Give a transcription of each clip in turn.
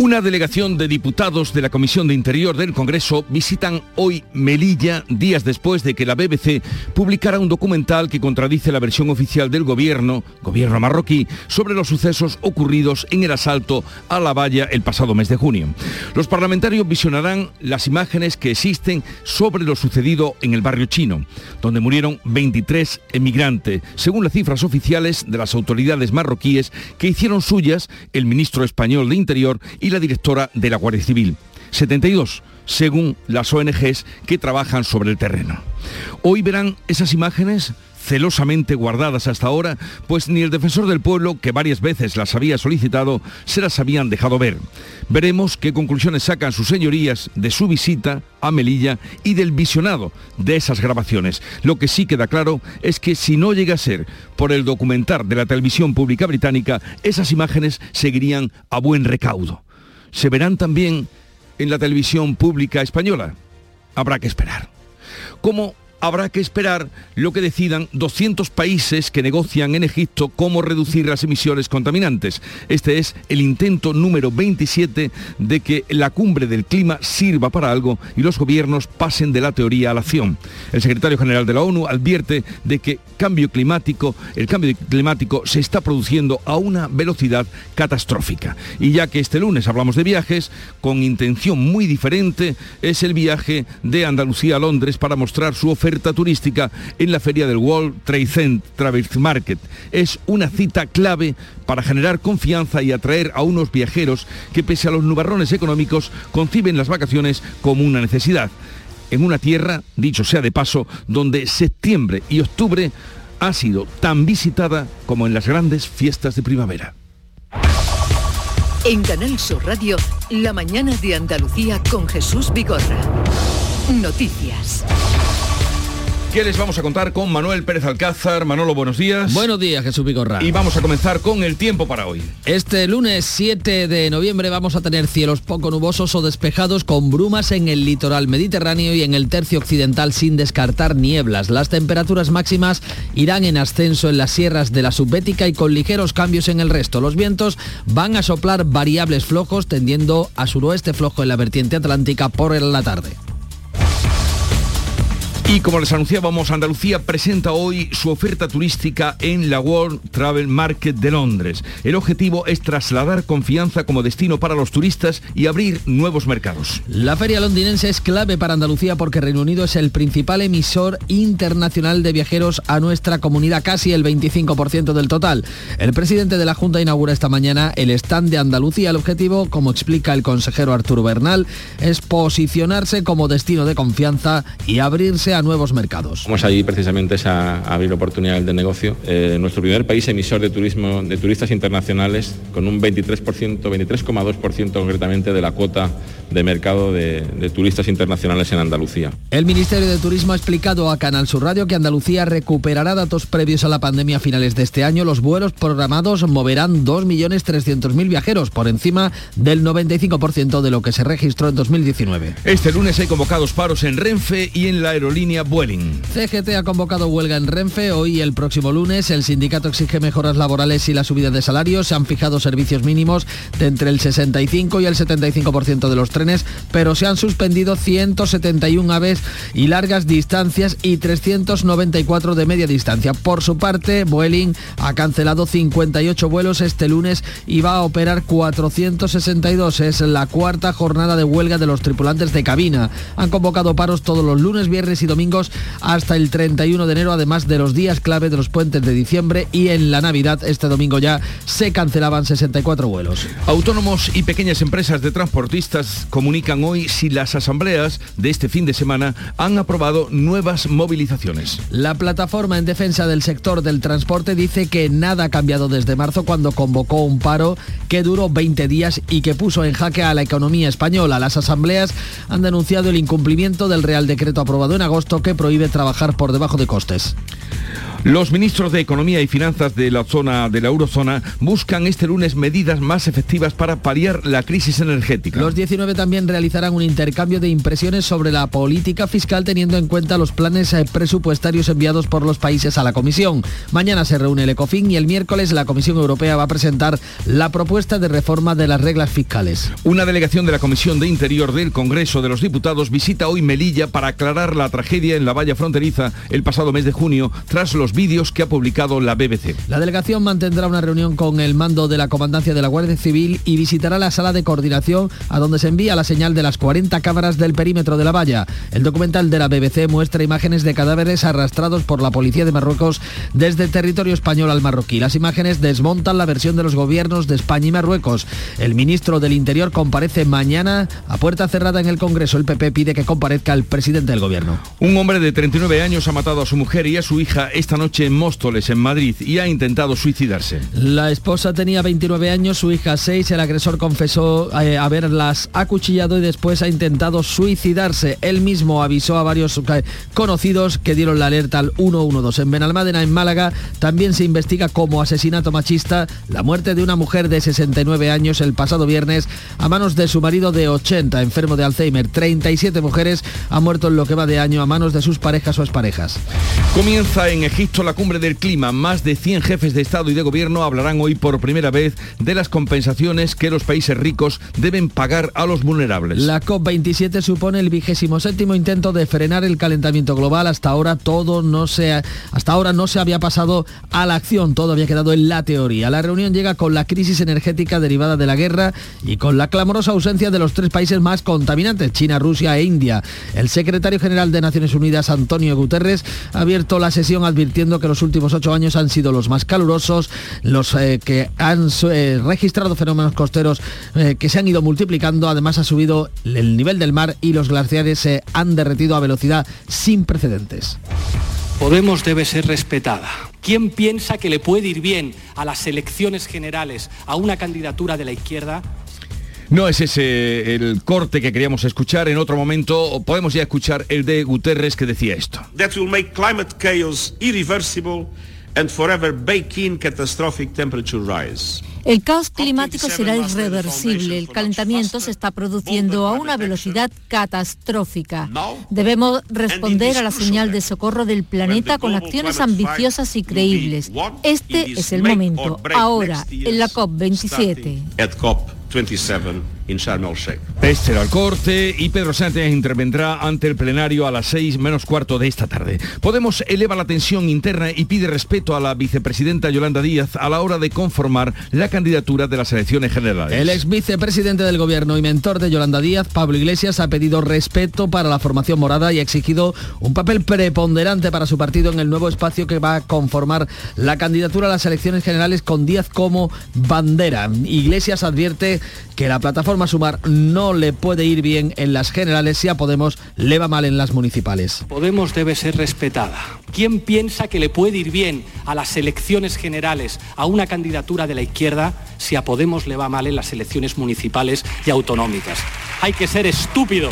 Una delegación de diputados de la Comisión de Interior del Congreso visitan hoy Melilla días después de que la BBC publicara un documental que contradice la versión oficial del gobierno, gobierno marroquí, sobre los sucesos ocurridos en el asalto a la valla el pasado mes de junio. Los parlamentarios visionarán las imágenes que existen sobre lo sucedido en el barrio chino, donde murieron 23 emigrantes, según las cifras oficiales de las autoridades marroquíes que hicieron suyas el ministro español de Interior y y la directora de la Guardia Civil. 72, según las ONGs que trabajan sobre el terreno. Hoy verán esas imágenes celosamente guardadas hasta ahora, pues ni el defensor del pueblo, que varias veces las había solicitado, se las habían dejado ver. Veremos qué conclusiones sacan sus señorías de su visita a Melilla y del visionado de esas grabaciones. Lo que sí queda claro es que si no llega a ser por el documentar de la televisión pública británica, esas imágenes seguirían a buen recaudo se verán también en la televisión pública española. Habrá que esperar. ¿Cómo habrá que esperar lo que decidan 200 países que negocian en Egipto cómo reducir las emisiones contaminantes. Este es el intento número 27 de que la cumbre del clima sirva para algo y los gobiernos pasen de la teoría a la acción. El secretario general de la ONU advierte de que cambio climático, el cambio climático se está produciendo a una velocidad catastrófica. Y ya que este lunes hablamos de viajes, con intención muy diferente es el viaje de Andalucía a Londres para mostrar su oferta turística en la feria del World Trade Center Travel Market. Es una cita clave para generar confianza y atraer a unos viajeros que pese a los nubarrones económicos conciben las vacaciones como una necesidad. En una tierra, dicho sea de paso, donde septiembre y octubre ha sido tan visitada como en las grandes fiestas de primavera. En Canal Sur Radio, la mañana de Andalucía con Jesús Vigorra. Noticias. ¿Qué les vamos a contar con Manuel Pérez Alcázar? Manolo, buenos días. Buenos días, Jesús Vigorra. Y vamos a comenzar con el tiempo para hoy. Este lunes 7 de noviembre vamos a tener cielos poco nubosos o despejados con brumas en el litoral mediterráneo y en el tercio occidental sin descartar nieblas. Las temperaturas máximas irán en ascenso en las sierras de la subbética y con ligeros cambios en el resto. Los vientos van a soplar variables flojos tendiendo a suroeste flojo en la vertiente atlántica por la tarde. Y como les anunciábamos, Andalucía presenta hoy su oferta turística en la World Travel Market de Londres. El objetivo es trasladar confianza como destino para los turistas y abrir nuevos mercados. La feria londinense es clave para Andalucía porque Reino Unido es el principal emisor internacional de viajeros a nuestra comunidad, casi el 25% del total. El presidente de la Junta inaugura esta mañana el stand de Andalucía. El objetivo, como explica el consejero Arturo Bernal, es posicionarse como destino de confianza y abrirse a nuevos mercados. Vamos allí precisamente a abrir oportunidades de negocio. Eh, nuestro primer país emisor de turismo de turistas internacionales con un 23%, 23,2% concretamente de la cuota de mercado de, turistas internacionales en Andalucía. El Ministerio de Turismo ha explicado a Canal Sur Radio que Andalucía recuperará datos previos a la pandemia a finales de este año. Los vuelos programados moverán 2.300.000 viajeros, por encima del 95% de lo que se registró en 2019. Este lunes hay convocados paros en Renfe y en la aerolínea CGT ha convocado huelga en Renfe hoy y el próximo lunes. El sindicato exige mejoras laborales y la subida de salarios. Se han fijado servicios mínimos de entre el 65 y el 75% de los pero se han suspendido 171 aves y largas distancias y 394 de media distancia. Por su parte, Vueling ha cancelado 58 vuelos este lunes y va a operar 462. Es la cuarta jornada de huelga de los tripulantes de cabina. Han convocado paros todos los lunes, viernes y domingos hasta el 31 de enero, además de los días clave de los puentes de diciembre y en la Navidad este domingo ya se cancelaban 64 vuelos. Autónomos y pequeñas empresas de transportistas comunican hoy si las asambleas de este fin de semana han aprobado nuevas movilizaciones. La plataforma en defensa del sector del transporte dice que nada ha cambiado desde marzo cuando convocó un paro que duró 20 días y que puso en jaque a la economía española. Las asambleas han denunciado el incumplimiento del Real Decreto aprobado en agosto que prohíbe trabajar por debajo de costes. Los ministros de Economía y Finanzas de la zona de la eurozona buscan este lunes medidas más efectivas para paliar la crisis energética. Los 19 también realizarán un intercambio de impresiones sobre la política fiscal teniendo en cuenta los planes eh, presupuestarios enviados por los países a la Comisión. Mañana se reúne el ECOFIN y el miércoles la Comisión Europea va a presentar la propuesta de reforma de las reglas fiscales. Una delegación de la Comisión de Interior del Congreso de los Diputados visita hoy Melilla para aclarar la tragedia en la valla fronteriza el pasado mes de junio tras los vídeos que ha publicado la BBC. La delegación mantendrá una reunión con el mando de la Comandancia de la Guardia Civil y visitará la sala de coordinación a donde se envía la señal de las 40 cámaras del perímetro de la valla. El documental de la BBC muestra imágenes de cadáveres arrastrados por la policía de Marruecos desde el territorio español al marroquí. Las imágenes desmontan la versión de los gobiernos de España y Marruecos. El ministro del Interior comparece mañana a puerta cerrada en el Congreso. El PP pide que comparezca el presidente del gobierno. Un hombre de 39 años ha matado a su mujer y a su hija esta noche en Móstoles, en Madrid, y ha intentado suicidarse. La esposa tenía 29 años, su hija 6. El agresor confesó eh, haberlas acuchillado y después ha intentado suicidarse. Él mismo avisó a varios eh, conocidos que dieron la alerta al 112. En Benalmádena, en Málaga, también se investiga como asesinato machista la muerte de una mujer de 69 años el pasado viernes a manos de su marido de 80, enfermo de Alzheimer. 37 mujeres han muerto en lo que va de año a manos de sus parejas o exparejas. Comienza en Egipto la cumbre del clima. Más de 100 jefes de Estado y de Gobierno hablarán hoy por primera vez de las compensaciones que los países ricos deben pagar a los vulnerables. La COP27 supone el vigésimo séptimo intento de frenar el calentamiento global. Hasta ahora todo no se, hasta ahora no se había pasado a la acción, todo había quedado en la teoría. La reunión llega con la crisis energética derivada de la guerra y con la clamorosa ausencia de los tres países más contaminantes, China, Rusia e India. El secretario general de Naciones Unidas, Antonio Guterres, ha abierto la sesión advirtiendo que los últimos ocho años han sido los más calurosos, los eh, que han eh, registrado fenómenos costeros eh, que se han ido multiplicando. Además ha subido el nivel del mar y los glaciares se han derretido a velocidad sin precedentes. Podemos debe ser respetada. ¿Quién piensa que le puede ir bien a las elecciones generales a una candidatura de la izquierda? No es ese el corte que queríamos escuchar. En otro momento podemos ya escuchar el de Guterres que decía esto. That will make climate chaos irreversible and forever bake in catastrophic temperature rise. El caos climático será irreversible. El calentamiento se está produciendo a una velocidad catastrófica. Debemos responder a la señal de socorro del planeta con acciones ambiciosas y creíbles. Este es el momento, ahora, en la COP27. 27 Este era el corte y Pedro Sánchez intervendrá ante el plenario a las 6 menos cuarto de esta tarde. Podemos eleva la tensión interna y pide respeto a la vicepresidenta Yolanda Díaz a la hora de conformar la candidatura de las elecciones generales. El ex vicepresidente del gobierno y mentor de Yolanda Díaz, Pablo Iglesias, ha pedido respeto para la formación morada y ha exigido un papel preponderante para su partido en el nuevo espacio que va a conformar la candidatura a las elecciones generales con Díaz como bandera. Iglesias advierte que la plataforma Sumar no le puede ir bien en las generales si a Podemos le va mal en las municipales. Podemos debe ser respetada. ¿Quién piensa que le puede ir bien a las elecciones generales a una candidatura de la izquierda si a Podemos le va mal en las elecciones municipales y autonómicas? Hay que ser estúpido.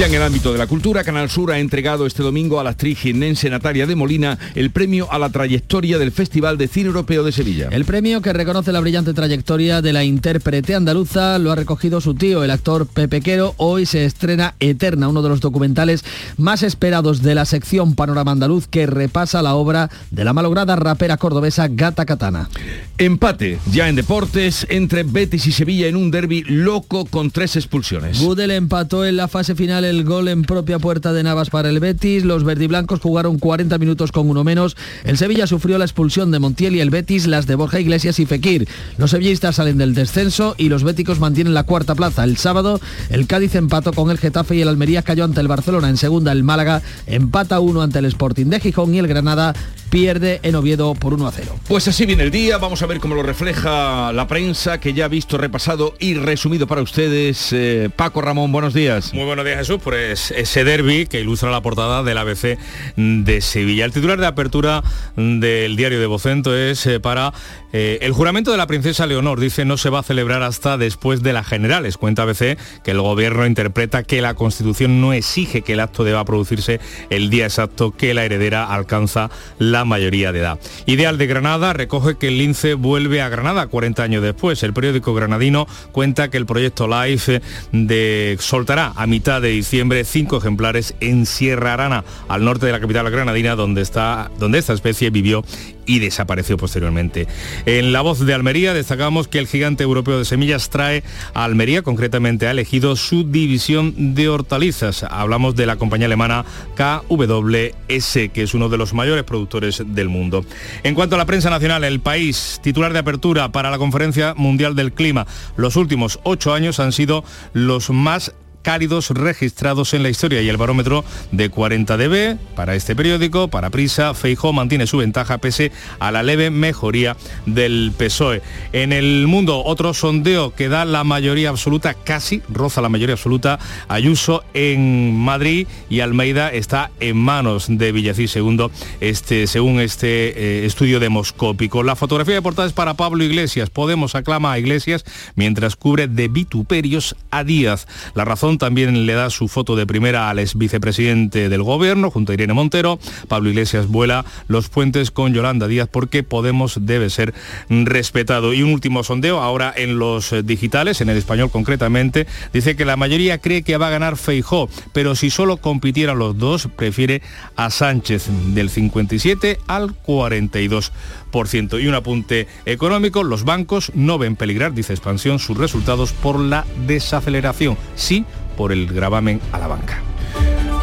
Ya en el ámbito de la cultura, Canal Sur ha entregado este domingo a la actriz ginense Natalia de Molina el premio a la trayectoria del Festival de Cine Europeo de Sevilla. El premio que reconoce la brillante trayectoria de la intérprete andaluza lo ha recogido su tío, el actor Pepe Quero. Hoy se estrena Eterna, uno de los documentales más esperados de la sección Panorama Andaluz que repasa la obra de la malograda rapera cordobesa Gata Katana. Empate ya en deportes entre Betis y Sevilla en un derby loco con tres expulsiones. Gudel empató en la fase final el gol en propia puerta de Navas para el Betis. Los verdiblancos jugaron 40 minutos con uno menos. El Sevilla sufrió la expulsión de Montiel y el Betis las de Borja Iglesias y Fekir. Los sevillistas salen del descenso y los béticos mantienen la cuarta plaza. El sábado el Cádiz empató con el Getafe y el Almería cayó ante el Barcelona. En segunda el Málaga empata uno ante el Sporting de Gijón y el Granada pierde en Oviedo por 1 a 0. Pues así viene el día, vamos a ver cómo lo refleja la prensa que ya ha visto repasado y resumido para ustedes. Eh, Paco Ramón, buenos días. Muy buenos días Jesús, pues ese derby que ilustra la portada del ABC de Sevilla. El titular de apertura del diario de Vocento es eh, para eh, el juramento de la princesa Leonor, dice no se va a celebrar hasta después de las generales. Cuenta ABC que el gobierno interpreta que la Constitución no exige que el acto deba producirse el día exacto que la heredera alcanza la la mayoría de edad. Ideal de Granada recoge que el lince vuelve a Granada 40 años después. El periódico granadino cuenta que el proyecto LIFE de, soltará a mitad de diciembre cinco ejemplares en Sierra Arana, al norte de la capital granadina, donde, está, donde esta especie vivió y desapareció posteriormente. En La Voz de Almería destacamos que el gigante europeo de semillas trae a Almería, concretamente ha elegido su división de hortalizas. Hablamos de la compañía alemana KWS, que es uno de los mayores productores del mundo. En cuanto a la prensa nacional, el país titular de apertura para la Conferencia Mundial del Clima, los últimos ocho años han sido los más cálidos registrados en la historia y el barómetro de 40 dB para este periódico, para Prisa, Feijó mantiene su ventaja pese a la leve mejoría del PSOE. En el mundo, otro sondeo que da la mayoría absoluta, casi roza la mayoría absoluta, Ayuso en Madrid y Almeida está en manos de Villacís segundo, este, según este eh, estudio demoscópico. La fotografía de portada es para Pablo Iglesias. Podemos aclama a Iglesias mientras cubre de vituperios a Díaz. La razón también le da su foto de primera al ex vicepresidente del gobierno, junto a Irene Montero. Pablo Iglesias vuela los puentes con Yolanda Díaz porque Podemos debe ser respetado. Y un último sondeo, ahora en los digitales, en el español concretamente, dice que la mayoría cree que va a ganar Feijó, pero si solo compitieran los dos, prefiere a Sánchez del 57 al 42%. Y un apunte económico, los bancos no ven peligrar, dice Expansión, sus resultados por la desaceleración. Sí, por el gravamen a la banca.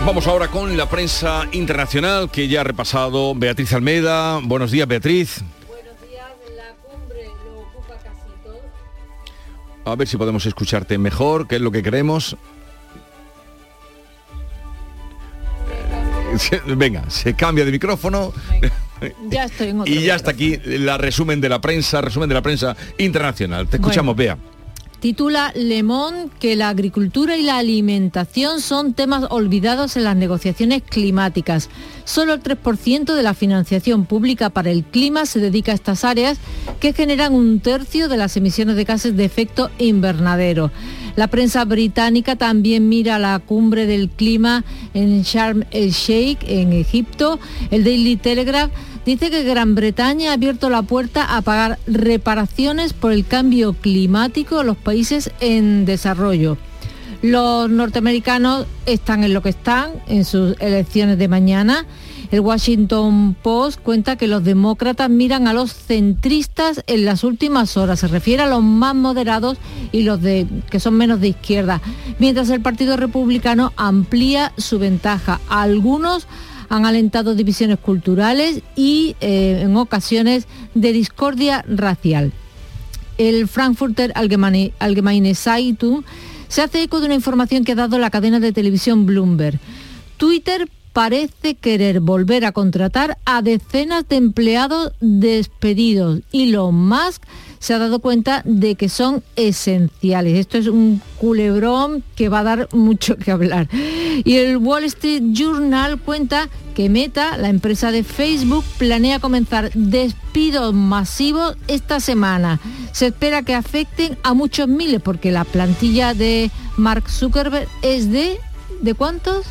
Vamos ahora con la prensa internacional que ya ha repasado Beatriz Almeida. Buenos días, Beatriz. Buenos días, la cumbre lo ocupa casi todo. A ver si podemos escucharte mejor, que es lo que queremos. Venga, se cambia de micrófono. Ya estoy en Y ya está aquí la resumen de la prensa, resumen de la prensa internacional. Te escuchamos, Bea. Titula Le Monde que la agricultura y la alimentación son temas olvidados en las negociaciones climáticas. Solo el 3% de la financiación pública para el clima se dedica a estas áreas que generan un tercio de las emisiones de gases de efecto invernadero. La prensa británica también mira la cumbre del clima en Sharm el Sheikh, en Egipto. El Daily Telegraph dice que Gran Bretaña ha abierto la puerta a pagar reparaciones por el cambio climático a los países en desarrollo. Los norteamericanos están en lo que están en sus elecciones de mañana. El Washington Post cuenta que los demócratas miran a los centristas en las últimas horas. Se refiere a los más moderados y los de, que son menos de izquierda. Mientras el Partido Republicano amplía su ventaja. Algunos han alentado divisiones culturales y eh, en ocasiones de discordia racial. El Frankfurter Allgemeine, Allgemeine Zeitung se hace eco de una información que ha dado la cadena de televisión Bloomberg. Twitter parece querer volver a contratar a decenas de empleados despedidos. Elon Musk se ha dado cuenta de que son esenciales. Esto es un culebrón que va a dar mucho que hablar. Y el Wall Street Journal cuenta que Meta, la empresa de Facebook, planea comenzar despidos masivos esta semana. Se espera que afecten a muchos miles porque la plantilla de Mark Zuckerberg es de... ¿De cuántos?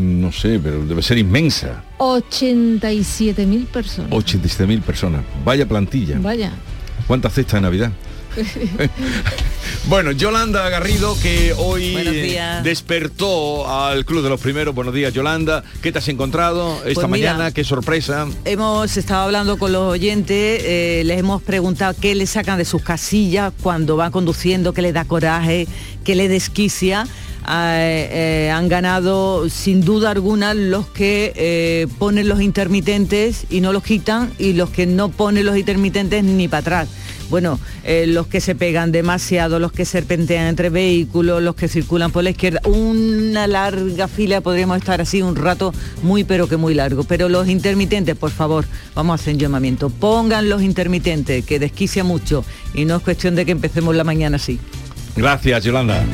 No sé, pero debe ser inmensa. 87.000 personas. 87.000 personas. Vaya plantilla. Vaya. ¿Cuántas cestas de Navidad? bueno, Yolanda Garrido, que hoy despertó al Club de los Primeros. Buenos días, Yolanda. ¿Qué te has encontrado esta pues mañana? ¿Qué sorpresa? Hemos estado hablando con los oyentes, eh, les hemos preguntado qué le sacan de sus casillas cuando van conduciendo, qué le da coraje, qué le desquicia. Eh, eh, han ganado sin duda alguna los que ponen los intermitentes y no los quitan y los que no ponen los intermitentes ni para atrás bueno, eh, los que se pegan demasiado, los que serpentean entre vehículos, los que circulan por la izquierda, una larga fila, podríamos estar así un rato muy pero que muy largo. Pero los intermitentes, por favor, vamos a hacer llamamiento. Pongan los intermitentes, que desquicia mucho y no es cuestión de que empecemos la mañana así. Gracias, Yolanda.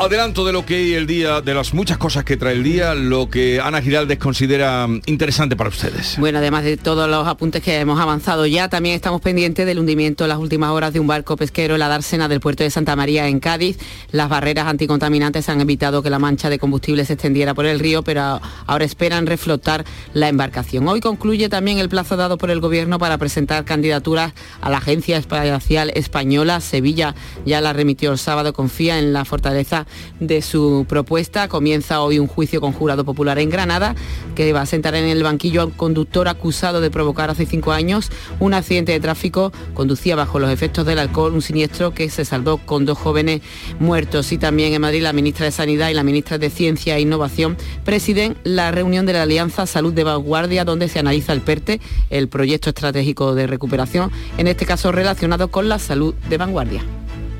Adelanto de lo que el día, de las muchas cosas que trae el día, lo que Ana Giraldes considera interesante para ustedes. Bueno, además de todos los apuntes que hemos avanzado ya, también estamos pendientes del hundimiento en las últimas horas de un barco pesquero en la dársena del puerto de Santa María en Cádiz. Las barreras anticontaminantes han evitado que la mancha de combustible se extendiera por el río, pero ahora esperan reflotar la embarcación. Hoy concluye también el plazo dado por el Gobierno para presentar candidaturas a la Agencia Espacial Española. Sevilla ya la remitió el sábado, confía en la fortaleza de su propuesta. Comienza hoy un juicio con jurado popular en Granada, que va a sentar en el banquillo a un conductor acusado de provocar hace cinco años un accidente de tráfico. Conducía bajo los efectos del alcohol un siniestro que se saldó con dos jóvenes muertos. Y también en Madrid la ministra de Sanidad y la ministra de Ciencia e Innovación presiden la reunión de la Alianza Salud de Vanguardia, donde se analiza el PERTE, el proyecto estratégico de recuperación, en este caso relacionado con la salud de vanguardia.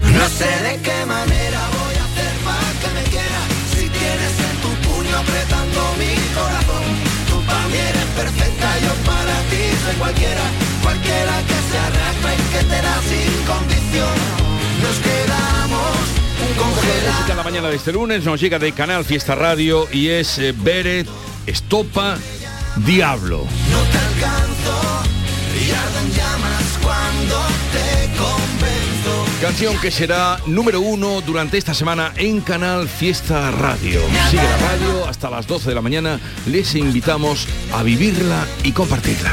No sé de qué manera perfecta, yo para ti soy cualquiera Cualquiera que se arrastre y que te da sin condición Nos quedamos congelados la mañana de este lunes nos llega de Canal Fiesta Radio y es eh, Beret, Estopa, Diablo. No te alcanzo y arden llamas cuando te Canción que será número uno durante esta semana en Canal Fiesta Radio. Sigue la radio hasta las 12 de la mañana. Les invitamos a vivirla y compartirla.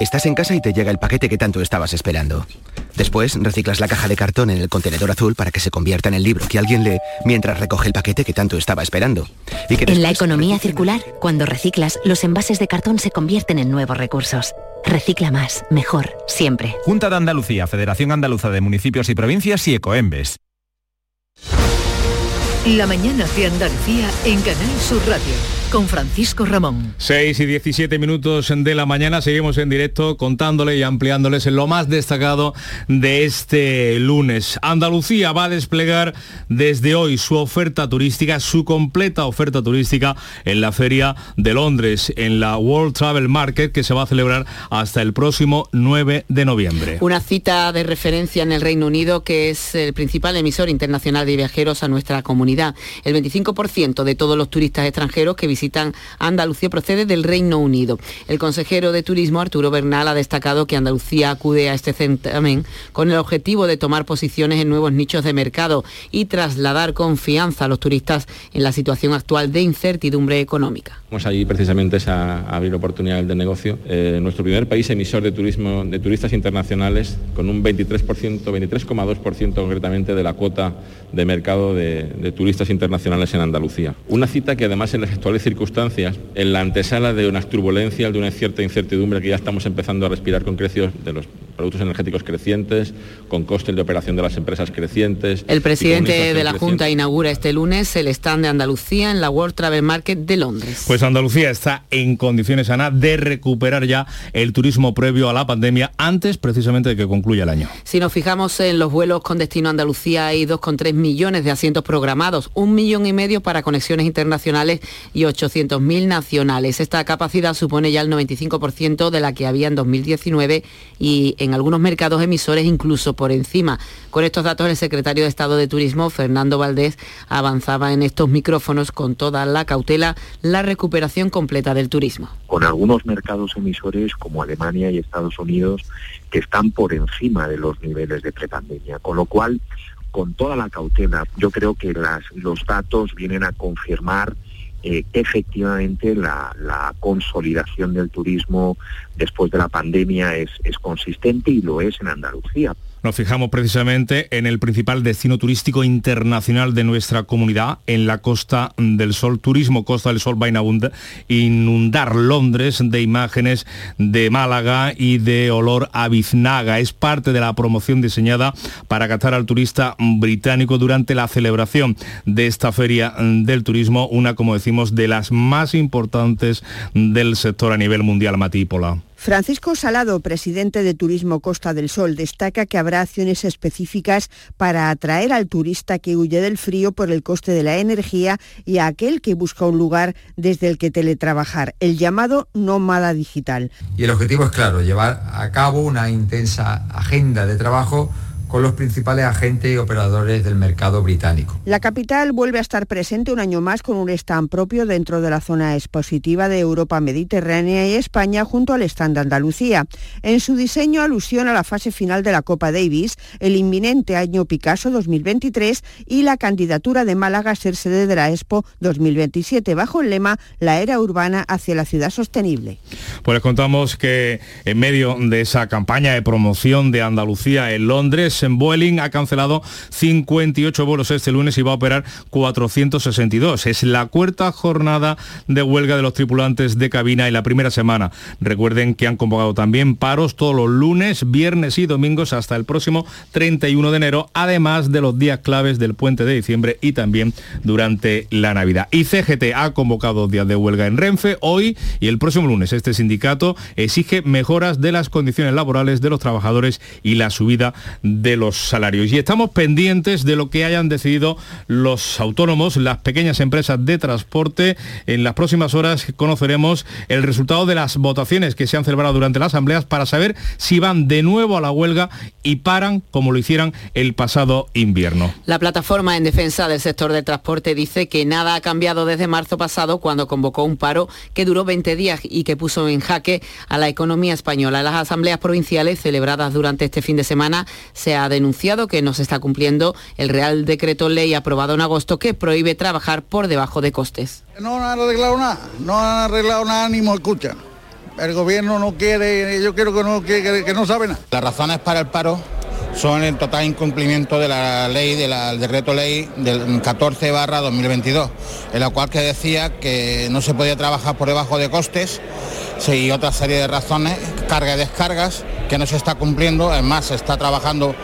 Estás en casa y te llega el paquete que tanto estabas esperando. Después reciclas la caja de cartón en el contenedor azul para que se convierta en el libro que alguien lee mientras recoge el paquete que tanto estaba esperando. Y que En la economía circular, cuando reciclas, los envases de cartón se convierten en nuevos recursos. Recicla más, mejor, siempre. Junta de Andalucía, Federación Andaluza de Municipios y Provincias y Ecoembes. La mañana de Andalucía en Canal Sur Radio con Francisco Ramón. 6 y 17 minutos de la mañana, seguimos en directo contándole y ampliándoles lo más destacado de este lunes. Andalucía va a desplegar desde hoy su oferta turística, su completa oferta turística en la Feria de Londres, en la World Travel Market, que se va a celebrar hasta el próximo 9 de noviembre. Una cita de referencia en el Reino Unido, que es el principal emisor internacional de viajeros a nuestra comunidad. El 25% de todos los turistas extranjeros que visitan Andalucía procede del Reino Unido. El consejero de Turismo, Arturo Bernal, ha destacado que Andalucía acude a este certamen con el objetivo de tomar posiciones en nuevos nichos de mercado y trasladar confianza a los turistas en la situación actual de incertidumbre económica. Vamos allí precisamente es a, a abrir oportunidades de negocio. Eh, nuestro primer país emisor de turismo de turistas internacionales con un 23%, 23,2% concretamente de la cuota de mercado de, de turistas internacionales en Andalucía. Una cita que además en las actuales circunstancias, en la antesala de unas turbulencias, de una cierta incertidumbre que ya estamos empezando a respirar con precios de los productos energéticos crecientes, con costes de operación de las empresas crecientes. El presidente de la creciente. Junta inaugura este lunes el stand de Andalucía en la World Travel Market de Londres. Pues Andalucía está en condiciones, Ana, de recuperar ya el turismo previo a la pandemia antes precisamente de que concluya el año. Si nos fijamos en los vuelos con destino a Andalucía, hay 2,3 millones de asientos programados, un millón y medio para conexiones internacionales y 800.000 nacionales. Esta capacidad supone ya el 95% de la que había en 2019 y en algunos mercados emisores incluso por encima. Con estos datos, el secretario de Estado de Turismo, Fernando Valdés, avanzaba en estos micrófonos con toda la cautela la recuperación completa del turismo. con algunos mercados emisores como Alemania y Estados Unidos que están por encima de los niveles de prepandemia, con lo cual, con toda la cautela, yo creo que los datos vienen a confirmar eh, efectivamente la, consolidación del turismo después de la pandemia es consistente y lo es en Andalucía. Nos fijamos precisamente en el principal destino turístico internacional de nuestra comunidad, en la Costa del Sol. Turismo Costa del Sol va a inundar Londres de imágenes de Málaga y de olor a biznaga. Es parte de la promoción diseñada para captar al turista británico durante la celebración de esta feria del turismo, una, como decimos, de las más importantes del sector a nivel mundial, Matípola. Francisco Salado, presidente de Turismo Costa del Sol, destaca que habrá acciones específicas para atraer al turista que huye del frío por el coste de la energía y a aquel que busca un lugar desde el que teletrabajar, el llamado nómada digital. Y el objetivo es claro, llevar a cabo una intensa agenda de trabajo con los principales agentes y operadores del mercado británico. La capital vuelve a estar presente un año más con un stand propio dentro de la zona expositiva de Europa Mediterránea y España junto al stand de Andalucía. En su diseño alusión a la fase final de la Copa Davis, el inminente año Picasso 2023 y la candidatura de Málaga a ser sede de la Expo 2027 bajo el lema La era urbana hacia la ciudad sostenible. Pues les contamos que en medio de esa campaña de promoción de Andalucía en Londres, en Vueling ha cancelado 58 vuelos este lunes y va a operar 462. Es la cuarta jornada de huelga de los tripulantes de cabina y la primera semana. Recuerden que han convocado también paros todos los lunes, viernes y domingos hasta el próximo 31 de enero, además de los días claves del puente de diciembre y también durante la Navidad. Y CGT ha convocado días de huelga en Renfe hoy y el próximo lunes. Este sindicato exige mejoras de las condiciones laborales de los trabajadores y la subida de los salarios. Y estamos pendientes de lo que hayan decidido los autónomos, las pequeñas empresas de transporte. En las próximas horas conoceremos el resultado de las votaciones que se han celebrado durante las asambleas para saber si van de nuevo a la huelga y paran como lo hicieran el pasado invierno. La plataforma en defensa del sector del transporte dice que nada ha cambiado desde marzo pasado cuando convocó un paro que duró 20 días y que puso en jaque a la economía española. Las asambleas provinciales celebradas durante este fin de semana se ha denunciado que no se está cumpliendo el Real Decreto Ley aprobado en agosto que prohíbe trabajar por debajo de costes. No han arreglado nada, no han arreglado nada ni me escuchan. El gobierno no quiere, yo quiero que no, que, que no sabe nada. Las razones para el paro son el total incumplimiento de la ley, del decreto ley del 14 barra 2022, en la cual que decía que no se podía trabajar por debajo de costes y otra serie de razones, carga y descargas, que no se está cumpliendo, además se está trabajando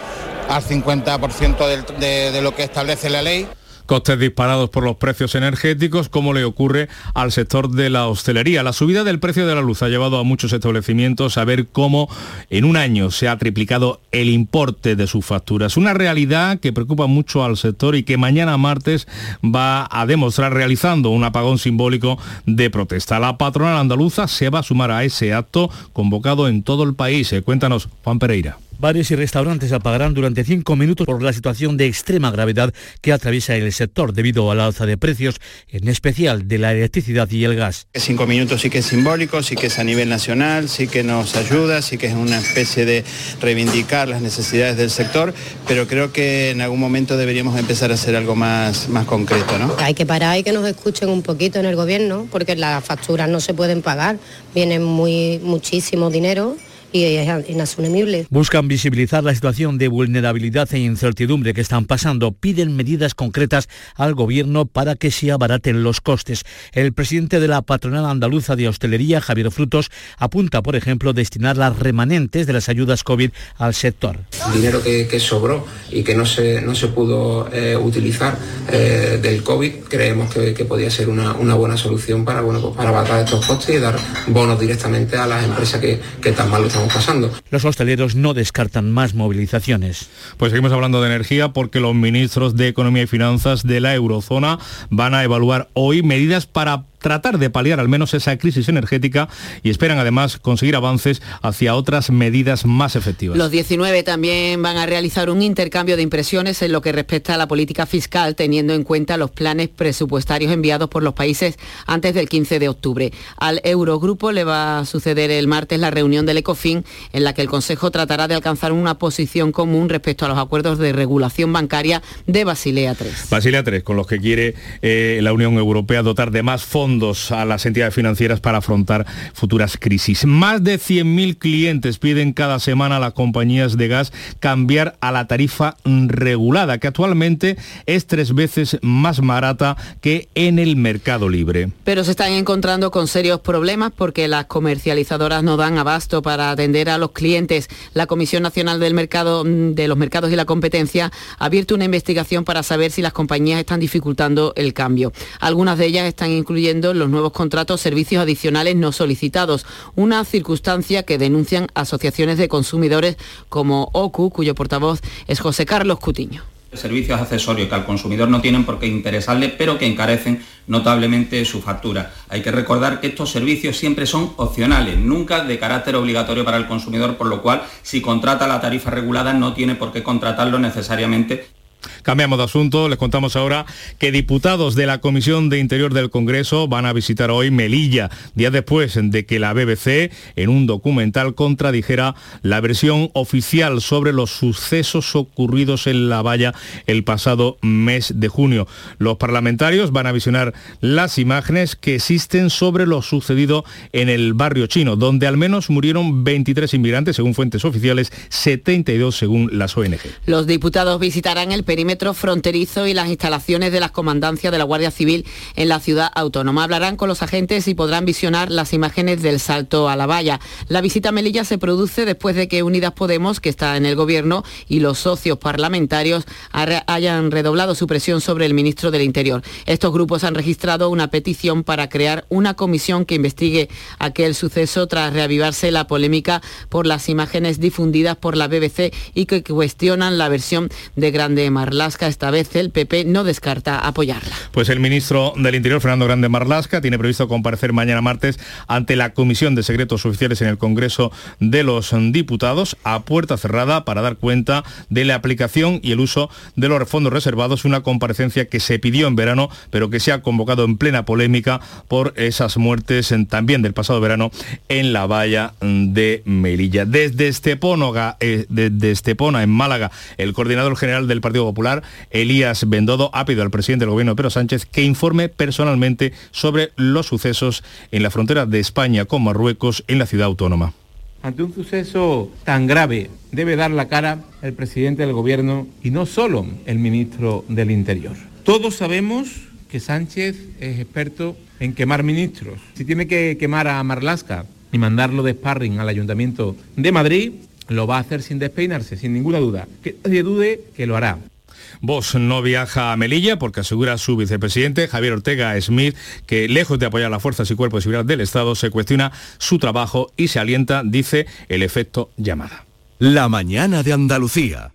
al 50% de, de lo que establece la ley costes disparados por los precios energéticos, como le ocurre al sector de la hostelería. La subida del precio de la luz ha llevado a muchos establecimientos a ver cómo en un año se ha triplicado el importe de sus facturas. Una realidad que preocupa mucho al sector y que mañana martes va a demostrar realizando un apagón simbólico de protesta. La patronal andaluza se va a sumar a ese acto convocado en todo el país. Cuéntanos, Juan Pereira. Bares y restaurantes apagarán durante cinco minutos por la situación de extrema gravedad que atraviesa el sector debido a la alza de precios, en especial de la electricidad y el gas. Cinco minutos sí que es simbólico, sí que es a nivel nacional, sí que nos ayuda, sí que es una especie de reivindicar las necesidades del sector, pero creo que en algún momento deberíamos empezar a hacer algo más, más concreto. ¿no? Hay que parar y que nos escuchen un poquito en el gobierno, porque las facturas no se pueden pagar, vienen muy, muchísimo dinero y es inasumible. Buscan visibilizar la situación de vulnerabilidad e incertidumbre que están pasando. Piden medidas concretas al gobierno para que se abaraten los costes. El presidente de la patronal andaluza de hostelería, Javier Frutos, apunta, por ejemplo, destinar las remanentes de las ayudas COVID al sector. Dinero que, sobró y que no se, no se pudo eh, utilizar eh, del COVID, creemos que, podía ser una, buena solución para, bueno, pues para abaratar estos costes y dar bonos directamente a las empresas que, que tan mal lo pasando. Los hosteleros no descartan más movilizaciones. Pues seguimos hablando de energía porque los ministros de Economía y Finanzas de la eurozona van a evaluar hoy medidas para tratar de paliar al menos esa crisis energética y esperan además conseguir avances hacia otras medidas más efectivas. Los 19 también van a realizar un intercambio de impresiones en lo que respecta a la política fiscal, teniendo en cuenta los planes presupuestarios enviados por los países antes del 15 de octubre. Al Eurogrupo le va a suceder el martes la reunión del ECOFIN, en la que el Consejo tratará de alcanzar una posición común respecto a los acuerdos de regulación bancaria de Basilea III. Basilea III, con los que quiere eh, la Unión Europea dotar de más fondos a las entidades financieras para afrontar futuras crisis. Más de 100.000 clientes piden cada semana a las compañías de gas cambiar a la tarifa regulada, que actualmente es tres veces más barata que en el mercado libre. Pero se están encontrando con serios problemas porque las comercializadoras no dan abasto para atender a los clientes. La Comisión Nacional del Mercado de los Mercados y la Competencia ha abierto una investigación para saber si las compañías están dificultando el cambio. Algunas de ellas están incluyendo los nuevos contratos servicios adicionales no solicitados, una circunstancia que denuncian asociaciones de consumidores como OCU, cuyo portavoz es José Carlos Cutiño servicios accesorios que al consumidor no tienen por qué interesarle, pero que encarecen notablemente su factura. Hay que recordar que estos servicios siempre son opcionales, nunca de carácter obligatorio para el consumidor, por lo cual si contrata la tarifa regulada no tiene por qué contratarlo necesariamente Cambiamos de asunto, les contamos ahora que diputados de la Comisión de Interior del Congreso van a visitar hoy Melilla, días después de que la BBC en un documental contradijera la versión oficial sobre los sucesos ocurridos en la valla el pasado mes de junio. Los parlamentarios van a visionar las imágenes que existen sobre lo sucedido en el barrio chino, donde al menos murieron 23 inmigrantes según fuentes oficiales, 72 según las ONG. Los diputados visitarán el perímetro fronterizo y las instalaciones de las comandancias de la Guardia Civil en la ciudad autónoma. Hablarán con los agentes y podrán visionar las imágenes del salto a la valla. La visita a Melilla se produce después de que Unidas Podemos, que está en el gobierno, y los socios parlamentarios hayan redoblado su presión sobre el ministro del Interior. Estos grupos han registrado una petición para crear una comisión que investigue aquel suceso tras reavivarse la polémica por las imágenes difundidas por la BBC y que cuestionan la versión de Grande Marlasca. Esta vez el PP no descarta apoyarla. Pues el ministro del Interior, Fernando Grande Marlasca, tiene previsto comparecer mañana martes ante la Comisión de Secretos Oficiales en el Congreso de los Diputados a puerta cerrada para dar cuenta de la aplicación y el uso de los fondos reservados, una comparecencia que se pidió en verano, pero que se ha convocado en plena polémica por esas muertes también del pasado verano en la valla de Melilla. Desde Estepona, eh, desde Estepona, en Málaga, el coordinador general del Partido Popular, Elías Bendodo, ha pedido al presidente del gobierno Pedro Sánchez que informe personalmente sobre los sucesos en la frontera de España con Marruecos en la ciudad autónoma. Ante un suceso tan grave debe dar la cara el presidente del gobierno y no solo el ministro del Interior. Todos sabemos que Sánchez es experto en quemar ministros. Si tiene que quemar a Marlasca y mandarlo de sparring al Ayuntamiento de Madrid, lo va a hacer sin despeinarse, sin ninguna duda. Que nadie dude que lo hará. Vos no viaja a Melilla porque asegura su vicepresidente Javier Ortega Smith que lejos de apoyar las fuerzas y cuerpos civiles del Estado se cuestiona su trabajo y se alienta, dice, el efecto llamada. La mañana de Andalucía.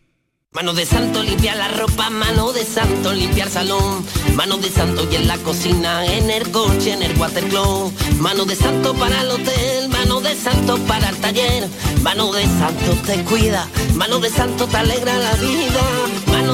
Mano de santo limpia la ropa, mano de santo limpiar salón, mano de santo y en la cocina, en el coche, en el watercloak, mano de santo para el hotel, mano de santo para el taller, mano de santo te cuida, mano de santo te alegra la vida,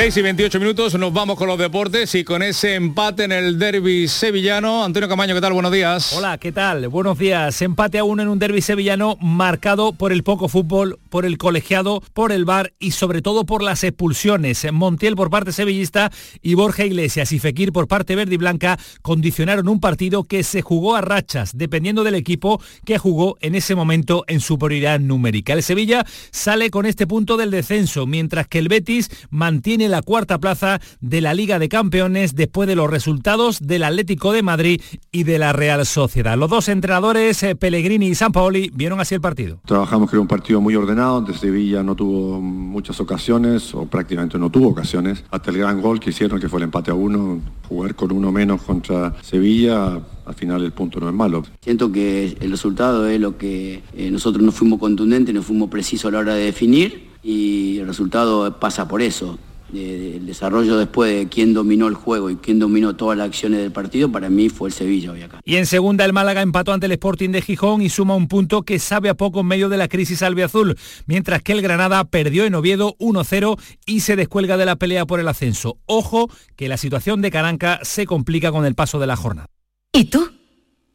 6 y 28 minutos, nos vamos con los deportes y con ese empate en el derby sevillano. Antonio Camaño, ¿qué tal? Buenos días. Hola, ¿qué tal? Buenos días. Empate a uno en un derby sevillano marcado por el poco fútbol, por el colegiado, por el bar y sobre todo por las expulsiones. Montiel por parte sevillista y Borja Iglesias y Fekir por parte verde y blanca condicionaron un partido que se jugó a rachas, dependiendo del equipo que jugó en ese momento en superioridad numérica. El Sevilla sale con este punto del descenso, mientras que el Betis mantiene la cuarta plaza de la Liga de Campeones después de los resultados del Atlético de Madrid y de la Real Sociedad. Los dos entrenadores, eh, Pellegrini y Sampaoli, vieron así el partido. Trabajamos que era un partido muy ordenado, donde Sevilla no tuvo muchas ocasiones, o prácticamente no tuvo ocasiones, hasta el gran gol que hicieron, que fue el empate a uno, jugar con uno menos contra Sevilla, al final el punto no es malo. Siento que el resultado es lo que eh, nosotros no fuimos contundentes, no fuimos precisos a la hora de definir y el resultado pasa por eso el desarrollo después de quién dominó el juego y quién dominó todas las acciones del partido, para mí fue el Sevilla hoy acá. Y en segunda el Málaga empató ante el Sporting de Gijón y suma un punto que sabe a poco en medio de la crisis albiazul, mientras que el Granada perdió en Oviedo 1-0 y se descuelga de la pelea por el ascenso. Ojo que la situación de Caranca se complica con el paso de la jornada. ¿Y tú?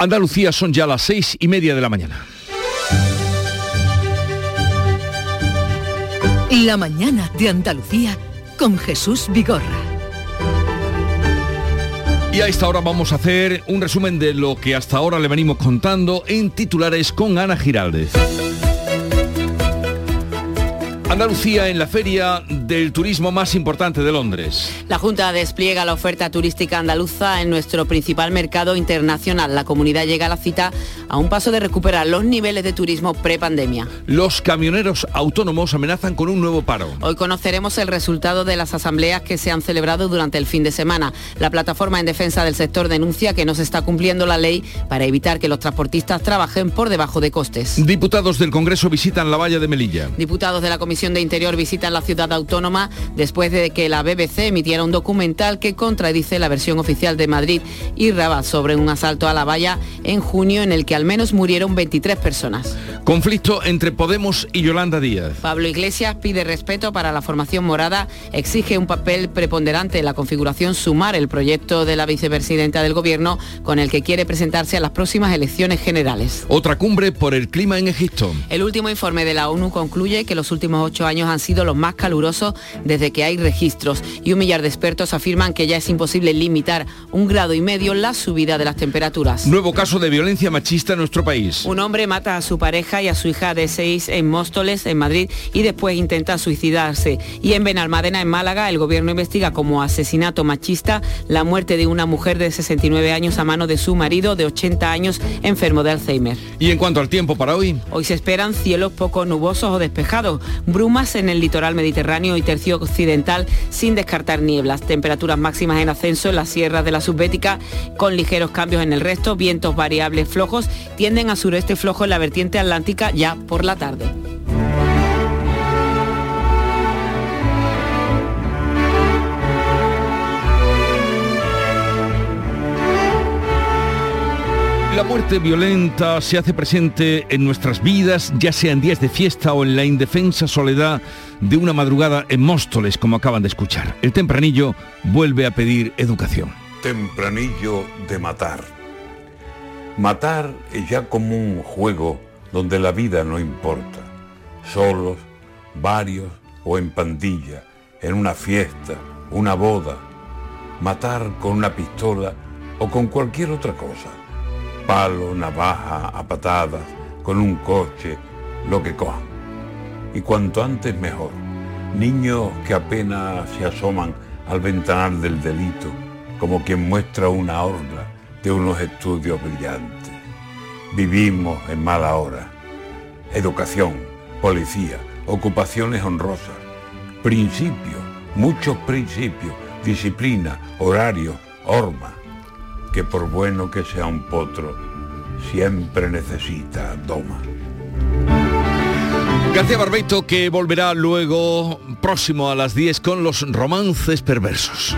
Andalucía son ya las seis y media de la mañana. La mañana de Andalucía con Jesús Vigorra. Y a esta hora vamos a hacer un resumen de lo que hasta ahora le venimos contando en titulares con Ana Giraldez. Andalucía en la feria del turismo más importante de Londres. La Junta despliega la oferta turística andaluza en nuestro principal mercado internacional. La comunidad llega a la cita a un paso de recuperar los niveles de turismo prepandemia. Los camioneros autónomos amenazan con un nuevo paro. Hoy conoceremos el resultado de las asambleas que se han celebrado durante el fin de semana. La plataforma en defensa del sector denuncia que no se está cumpliendo la ley para evitar que los transportistas trabajen por debajo de costes. Diputados del Congreso visitan la valla de Melilla. Diputados de la Comisión de Interior visitan la ciudad autónoma después de que la BBC emitiera un documental que contradice la versión oficial de Madrid y Rabat sobre un asalto a la valla en junio en el que al menos murieron 23 personas. Conflicto entre Podemos y Yolanda Díaz. Pablo Iglesias pide respeto para la formación morada, exige un papel preponderante en la configuración sumar el proyecto de la vicepresidenta del gobierno con el que quiere presentarse a las próximas elecciones generales. Otra cumbre por el clima en Egipto. El último informe de la ONU concluye que los últimos ocho años han sido los más calurosos desde que hay registros y un millar de expertos afirman que ya es imposible limitar un grado y medio la subida de las temperaturas. Nuevo caso de violencia machista en nuestro país. Un hombre mata a su pareja y a su hija de seis en Móstoles, en Madrid, y después intenta suicidarse. Y en Benalmádena, en Málaga, el gobierno investiga como asesinato machista la muerte de una mujer de 69 años a mano de su marido de 80 años enfermo de Alzheimer. Y en cuanto al tiempo para hoy. Hoy se esperan cielos poco nubosos o despejados, brumas en el litoral mediterráneo y tercio occidental sin descartar nieblas, temperaturas máximas en ascenso en las sierras de la subbética con ligeros cambios en el resto, vientos variables flojos tienden a sureste flojo en la vertiente atlántica ya por la tarde. La muerte violenta se hace presente en nuestras vidas, ya sea en días de fiesta o en la indefensa soledad de una madrugada en Móstoles, como acaban de escuchar. El tempranillo vuelve a pedir educación. Tempranillo de matar. Matar es ya como un juego donde la vida no importa. Solos, varios o en pandilla, en una fiesta, una boda. Matar con una pistola o con cualquier otra cosa palo, navaja, a patadas, con un coche, lo que cojan. Y cuanto antes mejor. Niños que apenas se asoman al ventanal del delito, como quien muestra una orla de unos estudios brillantes. Vivimos en mala hora. Educación, policía, ocupaciones honrosas, principios, muchos principios, disciplina, horario, horma que por bueno que sea un potro, siempre necesita doma. García Barbeito que volverá luego próximo a las 10 con los romances perversos.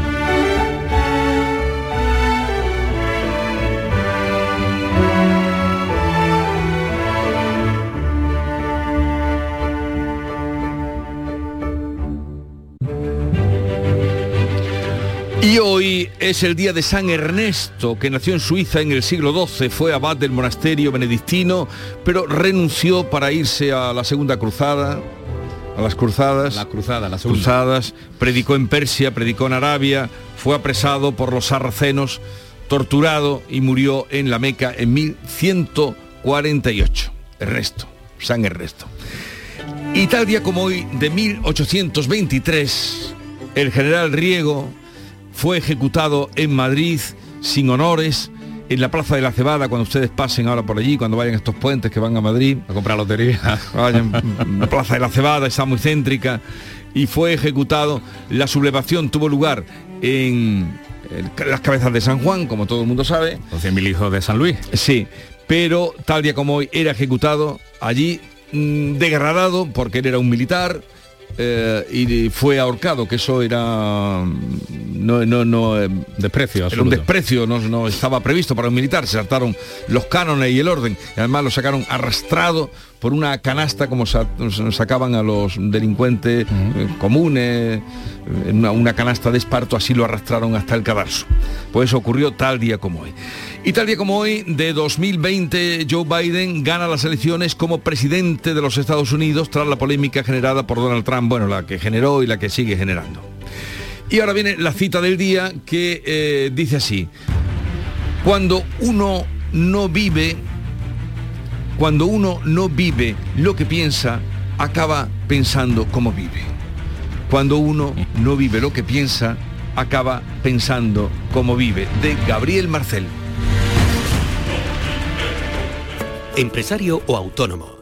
Y hoy es el día de San Ernesto, que nació en Suiza en el siglo XII, fue abad del monasterio benedictino, pero renunció para irse a la Segunda Cruzada, a las cruzadas. La cruzada, la segunda. Cruzadas, predicó en Persia, predicó en Arabia, fue apresado por los sarracenos, torturado y murió en la Meca en 1148. Ernesto, San Ernesto. Y tal día como hoy, de 1823, el general Riego fue ejecutado en Madrid sin honores, en la Plaza de la Cebada, cuando ustedes pasen ahora por allí, cuando vayan estos puentes que van a Madrid. A comprar lotería. Vayan, la Plaza de la Cebada está muy céntrica y fue ejecutado. La sublevación tuvo lugar en las cabezas de San Juan, como todo el mundo sabe. Los 100.000 hijos de San Luis. Sí, pero tal día como hoy era ejecutado allí mm, degradado porque él era un militar eh, y fue ahorcado, que eso era mm, no, no, no eh, desprecio, era un absoluto. desprecio, no, no estaba previsto para un militar, se saltaron los cánones y el orden, y además lo sacaron arrastrado por una canasta como sa- sacaban a los delincuentes eh, comunes, en una, una canasta de esparto, así lo arrastraron hasta el cadarzo. Pues eso ocurrió tal día como hoy. Y tal día como hoy, de 2020, Joe Biden gana las elecciones como presidente de los Estados Unidos tras la polémica generada por Donald Trump, bueno, la que generó y la que sigue generando. Y ahora viene la cita del día que eh, dice así, cuando uno no vive, cuando uno no vive lo que piensa, acaba pensando como vive. Cuando uno no vive lo que piensa, acaba pensando como vive. De Gabriel Marcel. Empresario o autónomo.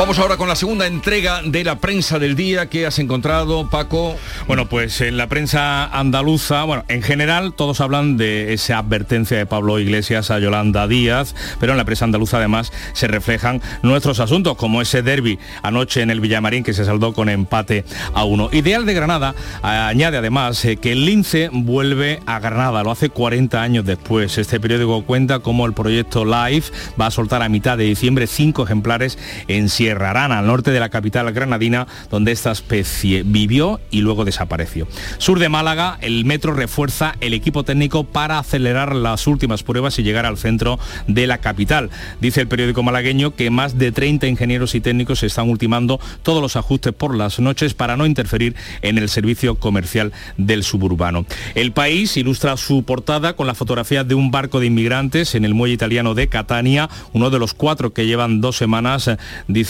Vamos ahora con la segunda entrega de la prensa del día que has encontrado, Paco. Bueno, pues en la prensa andaluza, bueno, en general todos hablan de esa advertencia de Pablo Iglesias a Yolanda Díaz, pero en la prensa andaluza además se reflejan nuestros asuntos, como ese derby anoche en el Villamarín que se saldó con empate a uno. Ideal de Granada añade además eh, que el Lince vuelve a Granada, lo hace 40 años después. Este periódico cuenta cómo el proyecto Life va a soltar a mitad de diciembre cinco ejemplares en Sierra Arana, al norte de la capital granadina, donde esta especie vivió y luego desapareció. Sur de Málaga, el metro refuerza el equipo técnico para acelerar las últimas pruebas y llegar al centro de la capital. Dice el periódico malagueño que más de 30 ingenieros y técnicos están ultimando todos los ajustes por las noches para no interferir en el servicio comercial del suburbano. El país ilustra su portada con la fotografía de un barco de inmigrantes en el muelle italiano de Catania, uno de los cuatro que llevan dos semanas, eh,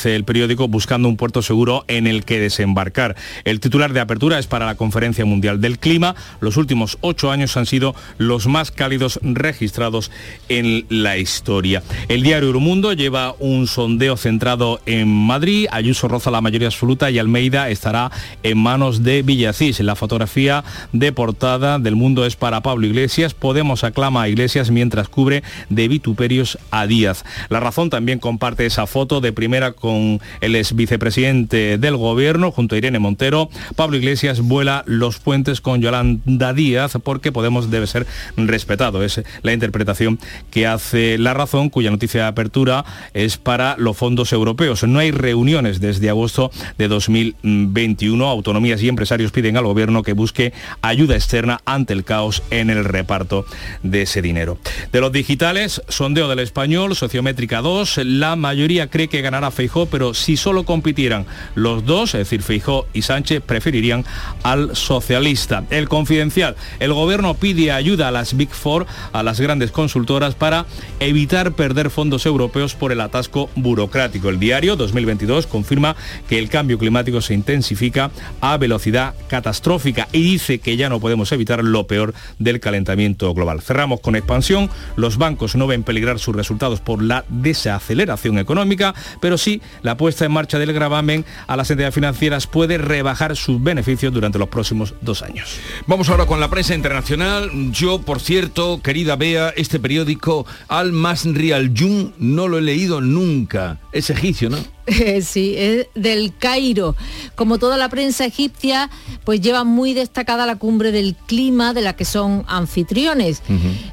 el periódico, buscando un puerto seguro en el que desembarcar. El titular de apertura es para la Conferencia Mundial del Clima. Los últimos ocho años han sido los más cálidos registrados en la historia. El diario Euromundo lleva un sondeo centrado en Madrid. Ayuso roza la mayoría absoluta y Almeida estará en manos de Villacís. La fotografía de portada del mundo es para Pablo Iglesias. Podemos aclama a Iglesias mientras cubre de vituperios a Díaz. La razón también comparte esa foto de primera con el ex vicepresidente del gobierno junto a Irene Montero. Pablo Iglesias vuela los puentes con Yolanda Díaz porque Podemos debe ser respetado. Es la interpretación que hace La Razón, cuya noticia de apertura es para los fondos europeos. No hay reuniones desde agosto de 2021. Autonomías y empresarios piden al gobierno que busque ayuda externa ante el caos en el reparto de ese dinero. De los digitales, sondeo del español, sociométrica 2, la mayoría cree que ganará Pero si solo compitieran los dos, es decir, Feijó y Sánchez, preferirían al socialista. El confidencial, el gobierno pide ayuda a las Big Four, a las grandes consultoras, para evitar perder fondos europeos por el atasco burocrático. El diario 2022 confirma que el cambio climático se intensifica a velocidad catastrófica y dice que ya no podemos evitar lo peor del calentamiento global. Cerramos con expansión. Los bancos no ven peligrar sus resultados por la desaceleración económica, pero sí la puesta en marcha del gravamen a las entidades financieras puede rebajar sus beneficios durante los próximos dos años. Vamos ahora con la prensa internacional. Yo, por cierto, querida Bea, este periódico Al Masri Al Jun no lo he leído nunca. Es egipcio, ¿no? sí, es del Cairo. Como toda la prensa egipcia, pues lleva muy destacada la cumbre del clima de la que son anfitriones.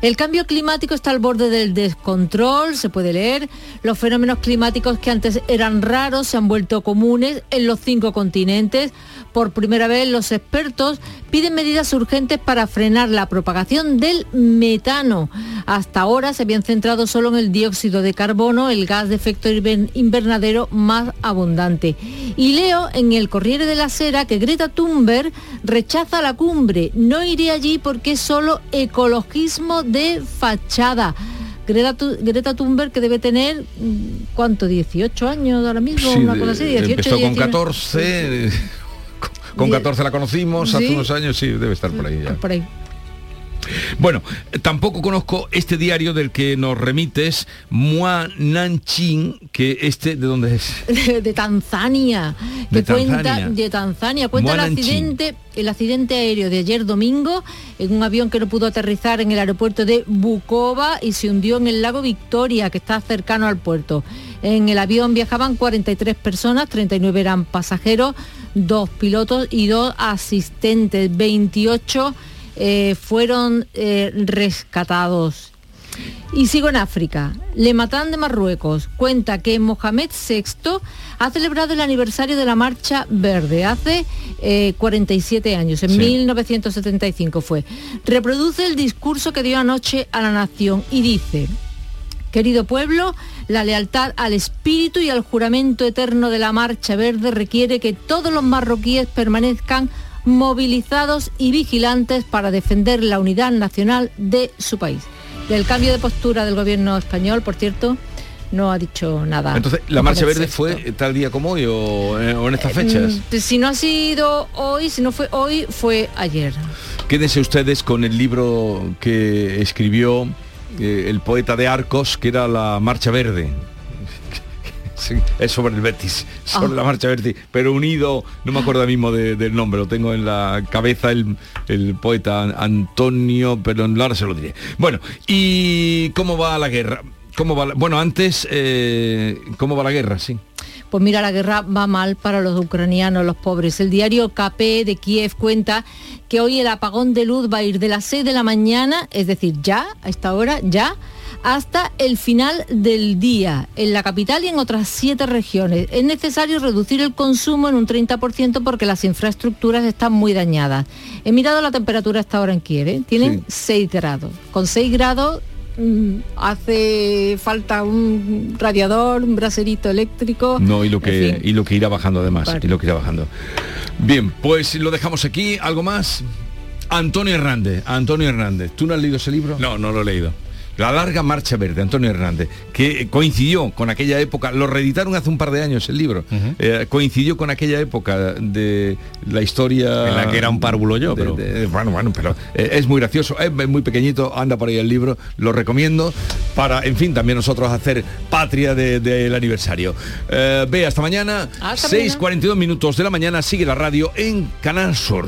El cambio climático está al borde del descontrol, se puede leer. Los fenómenos climáticos que antes eran raros se han vuelto comunes en los cinco continentes. Por primera vez los expertos piden medidas urgentes para frenar la propagación del metano. Hasta ahora se habían centrado solo en el dióxido de carbono, el gas de efecto invernadero más abundante. Y leo en el Corriere de la Sera que Greta Thunberg rechaza la cumbre. No iré allí porque es solo ecologismo de fachada. Greta, Thunberg que debe tener, mm, ¿cuánto? 18 años ahora mismo, Sí, una cosa así, 18, empezó con 19. 14, con 14 la conocimos, hace unos años, sí, debe estar por ahí ya. Por ahí. Bueno, tampoco conozco este diario del que nos remites, Mua Nanchin, que este, ¿de dónde es? de, Tanzania, que De cuenta Tanzania. de Tanzania, cuenta el accidente, el accidente aéreo de ayer domingo en un avión que no pudo aterrizar en el aeropuerto de Bukova y se hundió en el lago Victoria, que está cercano al puerto. En el avión viajaban 43 personas, 39 eran pasajeros, dos pilotos y dos asistentes, 28 eh, fueron eh, rescatados. Y sigo en África. Le Matan de Marruecos cuenta que Mohamed VI ha celebrado el aniversario de la Marcha Verde hace eh, 47 años, en Sí. 1975 fue. Reproduce el discurso que dio anoche a la nación y dice, Querido pueblo, la lealtad al espíritu y al juramento eterno de la Marcha Verde requiere que todos los marroquíes permanezcan movilizados y vigilantes para defender la unidad nacional de su país. Del cambio de postura del gobierno español, por cierto, no ha dicho nada. Entonces, ¿la Marcha Verde fue tal día como hoy o, eh, o en estas fechas? Mm, Si no ha sido hoy, si no fue hoy, fue ayer. Quédense ustedes con el libro que escribió eh, el poeta de Arcos, que era La Marcha Verde. Es sobre el Betis, sobre Ah. la Marcha Verde, pero unido, no me acuerdo mismo de- del nombre, lo tengo en la cabeza el, el poeta Antonio, pero ahora se lo diré. Bueno, ¿y cómo va la guerra? ¿Cómo va la- bueno, antes, eh, ¿cómo va la guerra? Sí. Pues mira, la guerra va mal para los ucranianos, los pobres. El diario KP de Kiev cuenta que hoy el apagón de luz va a ir de las 6 de la mañana, es decir, ya, a esta hora, ya, hasta el final del día, en la capital y en otras siete regiones. Es necesario reducir el consumo en un 30% porque las infraestructuras están muy dañadas. He mirado la temperatura hasta ahora en Kiev, ¿eh? tienen 6 grados. Con 6 grados mm, hace falta un radiador, un braserito eléctrico. No, y lo que, en fin. y lo que irá bajando además, Vale. y lo que irá bajando. Bien, pues lo dejamos aquí. ¿Algo más? Antonio Hernández, Antonio Hernández. ¿Tú no has leído ese libro? No, no lo he leído. La larga marcha verde, Antonio Hernández, que coincidió con aquella época, lo reeditaron hace un par de años el libro, eh, coincidió con aquella época de la historia... En la que era un párvulo yo, de- pero- de- bueno, bueno, pero eh, es muy gracioso, es muy pequeñito, anda por ahí el libro, lo recomiendo para, en fin, también nosotros hacer patria de- del aniversario. Eh, ve, hasta mañana, Hasta 6.42 minutos de la mañana, sigue la radio en Canal Sur.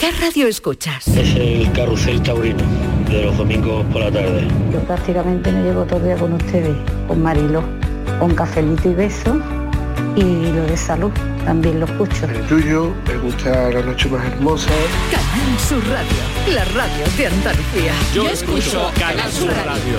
¿Qué radio escuchas? Es el carrusel taurino de los domingos por la tarde. Yo prácticamente me llevo todo el día con ustedes, con Marilo, con cafelito y beso y lo de salud, también lo escucho. El tuyo, me gusta la noche más hermosa. Canal Sur Radio, la radio de Andalucía. Yo escucho Canal Sur Radio.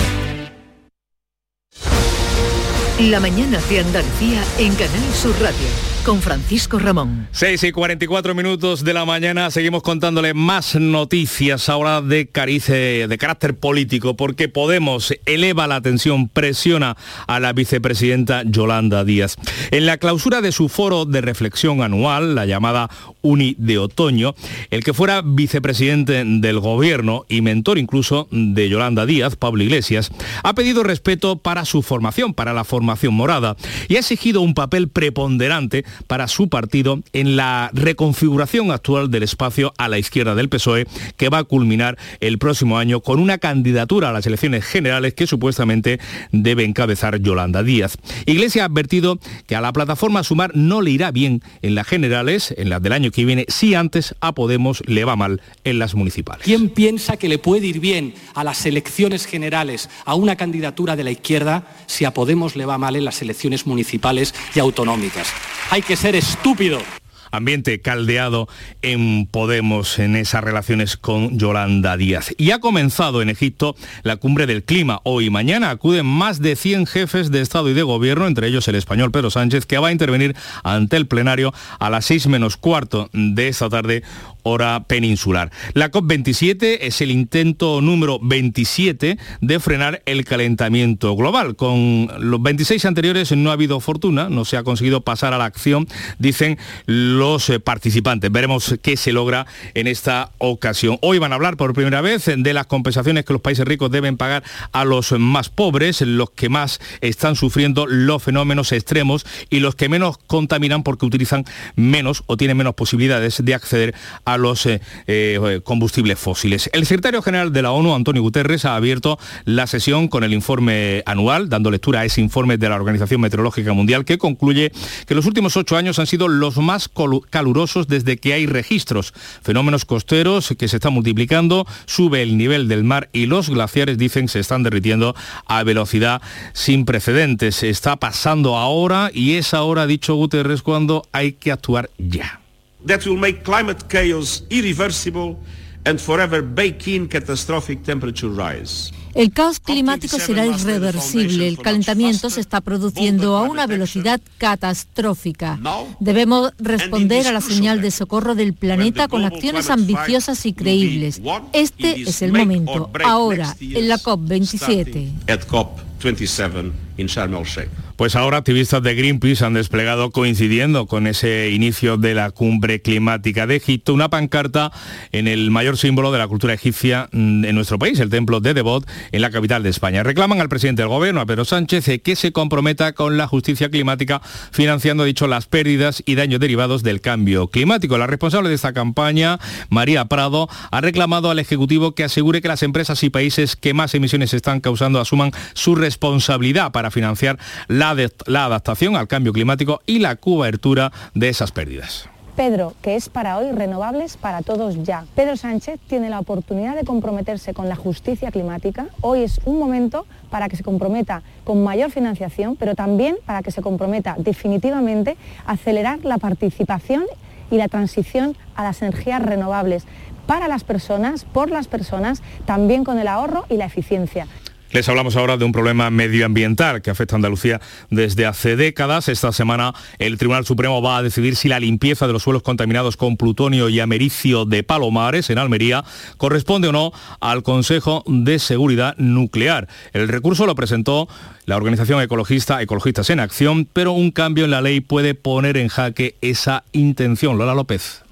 La mañana de Andalucía en Canal Sur Radio. Con Francisco Ramón. 6 y 44 minutos de la mañana seguimos contándole más noticias ahora de carice, de carácter político, porque Podemos eleva la atención, presiona a la vicepresidenta Yolanda Díaz. En la clausura de su foro de reflexión anual, la llamada Uni de Otoño, el que fuera vicepresidente del gobierno y mentor incluso de Yolanda Díaz, Pablo Iglesias, ha pedido respeto para su formación, para la formación morada, y ha exigido un papel preponderante para su partido en la reconfiguración actual del espacio a la izquierda del PSOE, que va a culminar el próximo año con una candidatura a las elecciones generales que supuestamente debe encabezar Yolanda Díaz. Iglesias ha advertido que a la plataforma Sumar no le irá bien en las generales, en las del año que viene, si antes a Podemos le va mal en las municipales. ¿Quién piensa que le puede ir bien a las elecciones generales a una candidatura de la izquierda si a Podemos le va mal en las elecciones municipales y autonómicas? Que ser estúpido ambiente caldeado en Podemos en esas relaciones con Yolanda Díaz. Y ha comenzado en Egipto la cumbre del clima. Hoy mañana acuden más de 100 jefes de Estado y de Gobierno, entre ellos el español Pedro Sánchez, que va a intervenir ante el plenario a las 6 menos cuarto de esta tarde hora peninsular. La COP27 es el intento número 27 de frenar el calentamiento global. Con los 26 anteriores no ha habido fortuna, no se ha conseguido pasar a la acción, dicen los eh, participantes. Veremos qué se logra en esta ocasión. Hoy van a hablar por primera vez de las compensaciones que los países ricos deben pagar a los más pobres, los que más están sufriendo los fenómenos extremos y los que menos contaminan porque utilizan menos o tienen menos posibilidades de acceder a a los eh, eh, combustibles fósiles. El secretario general de la ONU, Antonio Guterres, ha abierto la sesión con el informe anual, dando lectura a ese informe de la Organización Meteorológica Mundial, que concluye que los últimos ocho años han sido los más calurosos desde que hay registros. Fenómenos costeros que se están multiplicando, sube el nivel del mar y los glaciares, dicen, se están derritiendo a velocidad sin precedentes. Está pasando ahora y es ahora, ha dicho Guterres, cuando hay que actuar ya. That will make climate chaos irreversible and forever bake in catastrophic temperature rise. El caos climático será irreversible. El calentamiento se está produciendo a una velocidad catastrófica. Debemos responder a la señal de socorro del planeta con acciones ambiciosas y creíbles. Este es el momento, ahora, en la COP27. Pues ahora activistas de Greenpeace han desplegado, coincidiendo con ese inicio de la cumbre climática de Egipto, una pancarta en el mayor símbolo de la cultura egipcia mm, en nuestro país, el templo de Devot, en la capital de España. Reclaman al presidente del gobierno, a Pedro Sánchez, que se comprometa con la justicia climática, financiando, dicho, las pérdidas y daños derivados del cambio climático. La responsable de esta campaña, María Prado, ha reclamado al Ejecutivo que asegure que las empresas y países que más emisiones están causando asuman su responsabilidad para financiar la la, adaptación al cambio climático y la cobertura de esas pérdidas. Pedro, que es para hoy renovables para todos ya. Pedro Sánchez tiene la oportunidad de comprometerse con la justicia climática. Hoy es un momento para que se comprometa con mayor financiación, pero también para que se comprometa definitivamente a acelerar la participación y la transición a las energías renovables para las personas, por las personas, también con el ahorro y la eficiencia. Les hablamos ahora de un problema medioambiental que afecta a Andalucía desde hace décadas. Esta semana el Tribunal Supremo va a decidir si la limpieza de los suelos contaminados con plutonio y americio de Palomares en Almería corresponde o no al Consejo de Seguridad Nuclear. El recurso lo presentó la organización ecologista Ecologistas en Acción, pero un cambio en la ley puede poner en jaque esa intención. Lola López.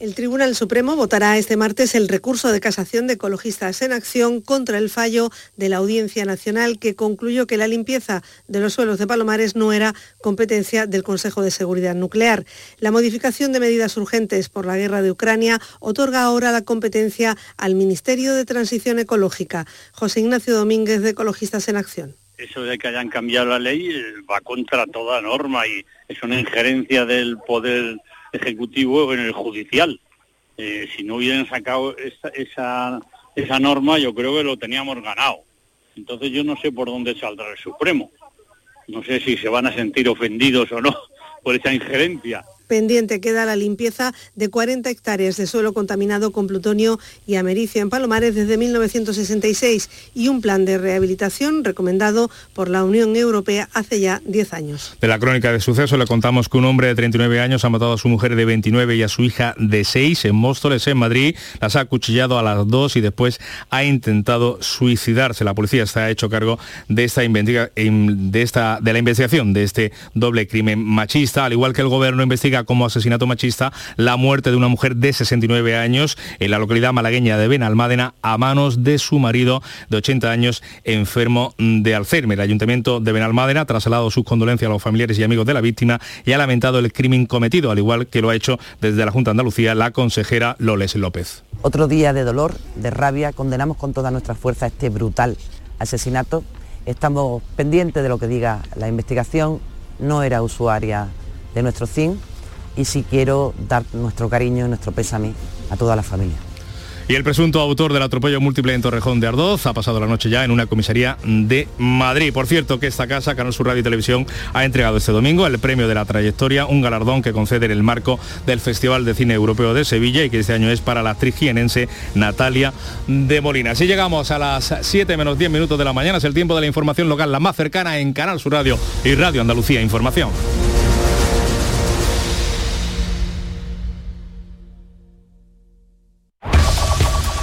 El Tribunal Supremo votará este martes el recurso de casación de Ecologistas en Acción contra el fallo de la Audiencia Nacional que concluyó que la limpieza de los suelos de Palomares no era competencia del Consejo de Seguridad Nuclear. La modificación de medidas urgentes por la guerra de Ucrania otorga ahora la competencia al Ministerio de Transición Ecológica. José Ignacio Domínguez de Ecologistas en Acción. Eso de que hayan cambiado la ley eh, va contra toda norma y es una injerencia del poder ejecutivo en el judicial. Eh, si no hubieran sacado esa, esa, esa norma, yo creo que lo teníamos ganado. Entonces yo no sé por dónde saldrá el Supremo. No sé si se van a sentir ofendidos o no por esa injerencia. Pendiente queda la limpieza de 40 hectáreas de suelo contaminado con plutonio y americio en Palomares desde 1966 y un plan de rehabilitación recomendado por la Unión Europea hace ya 10 años. De la crónica de suceso le contamos que un hombre de 39 años ha matado a su mujer de 29 y a su hija de 6 en Móstoles, en Madrid. Las ha acuchillado a las dos y después ha intentado suicidarse. La policía está hecho cargo de esta, de, esta, de la investigación de este doble crimen machista, al igual que el gobierno investiga como asesinato machista la muerte de una mujer de 69 años en la localidad malagueña de Benalmádena a manos de su marido de 80 años enfermo de Alzheimer. El ayuntamiento de Benalmádena ha trasladado sus condolencias a los familiares y amigos de la víctima y ha lamentado el crimen cometido, al igual que lo ha hecho desde la Junta de Andalucía la consejera Loles López. Otro día de dolor, de rabia, condenamos con toda nuestra fuerza este brutal asesinato. Estamos pendientes de lo que diga la investigación. No era usuaria de nuestro CIN y sí quiero dar nuestro cariño y nuestro pésame a toda la familia. Y el presunto autor del atropello múltiple en Torrejón de Ardoz ha pasado la noche ya en una comisaría de Madrid. Por cierto, que esta casa, Canal Sur Radio y Televisión, ha entregado este domingo el premio de la trayectoria, un galardón que concede en el marco del Festival de Cine Europeo de Sevilla y que este año es para la actriz Natalia de Molina. Así llegamos a las 7 menos 10 minutos de la mañana. Es el tiempo de la información local, la más cercana en Canal Sur Radio y Radio Andalucía Información.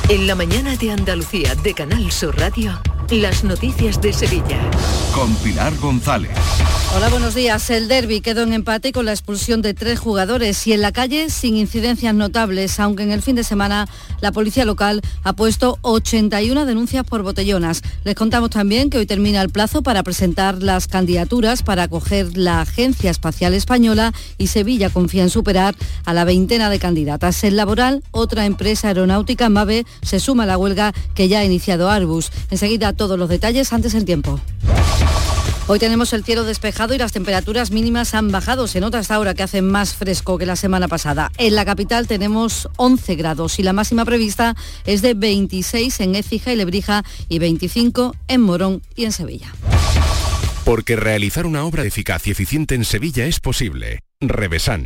En la mañana de Andalucía de Canal Sur Radio, las noticias de Sevilla. Con Pilar González. Hola, buenos días. El derby quedó en empate con la expulsión de tres jugadores y en la calle sin incidencias notables, aunque en el fin de semana la policía local ha puesto 81 denuncias por botellonas. Les contamos también que hoy termina el plazo para presentar las candidaturas para acoger la Agencia Espacial Española y Sevilla confía en superar a la veintena de candidatas. En laboral, otra empresa aeronáutica, MAVE, se suma la huelga que ya ha iniciado Arbus. Enseguida todos los detalles antes el tiempo. Hoy tenemos el cielo despejado y las temperaturas mínimas han bajado. Se nota hasta ahora que hace más fresco que la semana pasada. En la capital tenemos 11 grados y la máxima prevista es de 26 en Écija y Lebrija y 25 en Morón y en Sevilla. Porque realizar una obra eficaz y eficiente en Sevilla es posible. Revesan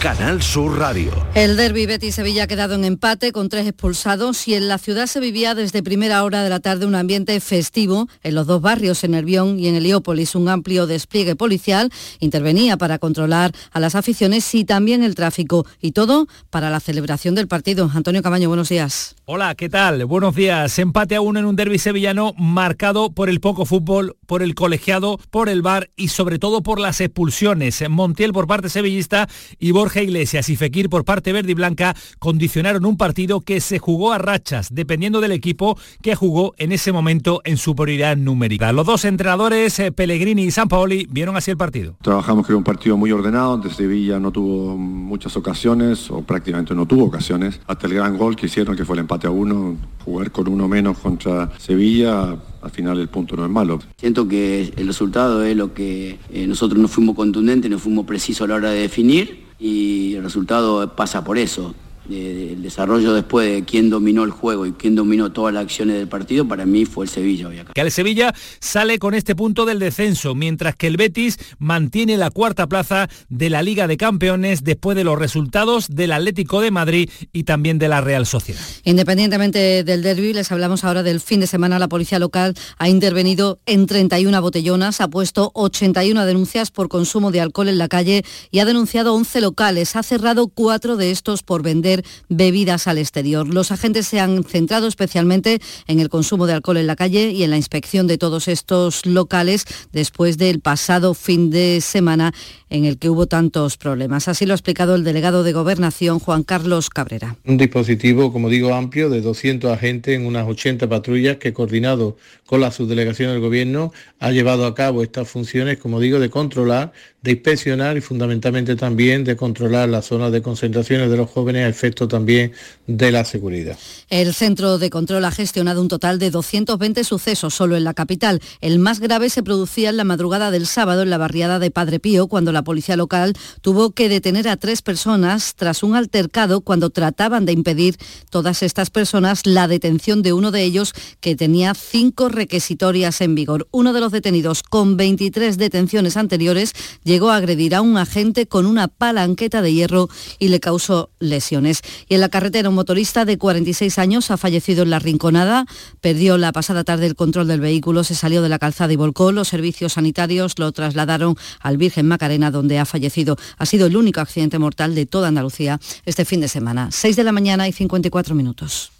Canal Sur Radio. El derby Betis Sevilla ha quedado en empate con tres expulsados y en la ciudad se vivía desde primera hora de la tarde un ambiente festivo en los dos barrios, en Nervión y en Heliópolis. Un amplio despliegue policial intervenía para controlar a las aficiones y también el tráfico y todo para la celebración del partido. Antonio Camaño, buenos días. Hola, ¿qué tal? Buenos días. Empate a uno en un derby sevillano marcado por el poco fútbol, por el colegiado, por el bar y sobre todo por las expulsiones. Montiel por parte sevillista y Borja Borja Iglesias y Fekir por parte verde y blanca condicionaron un partido que se jugó a rachas, dependiendo del equipo que jugó en ese momento en superioridad numérica. Los dos entrenadores, eh, Pellegrini y Sampaoli, vieron así el partido. Trabajamos que era un partido muy ordenado, donde Sevilla no tuvo muchas ocasiones, o prácticamente no tuvo ocasiones, hasta el gran gol que hicieron, que fue el empate a uno, jugar con uno menos contra Sevilla, al final el punto no es malo. Siento que el resultado es lo que eh, nosotros no fuimos contundentes, no fuimos precisos a la hora de definir y el resultado pasa por eso el desarrollo después de quién dominó el juego y quién dominó todas las acciones del partido, para mí fue el Sevilla. Que el Sevilla sale con este punto del descenso, mientras que el Betis mantiene la cuarta plaza de la Liga de Campeones después de los resultados del Atlético de Madrid y también de la Real Sociedad. Independientemente del derby, les hablamos ahora del fin de semana. La policía local ha intervenido en 31 botellonas, ha puesto 81 denuncias por consumo de alcohol en la calle y ha denunciado 11 locales. Ha cerrado cuatro de estos por vender bebidas al exterior. Los agentes se han centrado especialmente en el consumo de alcohol en la calle y en la inspección de todos estos locales después del pasado fin de semana en el que hubo tantos problemas. Así lo ha explicado el delegado de Gobernación, Juan Carlos Cabrera. Un dispositivo, como digo, amplio de 200 agentes en unas 80 patrullas que coordinado con la subdelegación del Gobierno ha llevado a cabo estas funciones, como digo, de controlar, de inspeccionar y fundamentalmente también de controlar las zonas de concentraciones de los jóvenes efecto también de la seguridad. El Centro de Control ha gestionado un total de 220 sucesos solo en la capital. El más grave se producía en la madrugada del sábado en la barriada de Padre Pío, cuando la policía local tuvo que detener a tres personas tras un altercado cuando trataban de impedir todas estas personas la detención de uno de ellos que tenía cinco requisitorias en vigor. Uno de los detenidos, con 23 detenciones anteriores, llegó a agredir a un agente con una palanqueta de hierro y le causó lesiones. Y en la carretera un motorista de 46 años ha fallecido en la Rinconada, perdió la pasada tarde el control del vehículo, se salió de la calzada y volcó. Los servicios sanitarios lo trasladaron al Virgen Macarena, donde ha fallecido. Ha sido el único accidente mortal de toda Andalucía este fin de semana. 6 de la mañana y 54 minutos.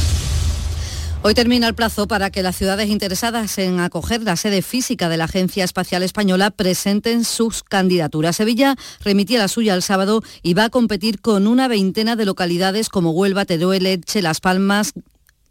Hoy termina el plazo para que las ciudades interesadas en acoger la sede física de la Agencia Espacial Española presenten sus candidaturas. Sevilla remitía la suya el sábado y va a competir con una veintena de localidades como Huelva, Teruel, Elche, Las Palmas,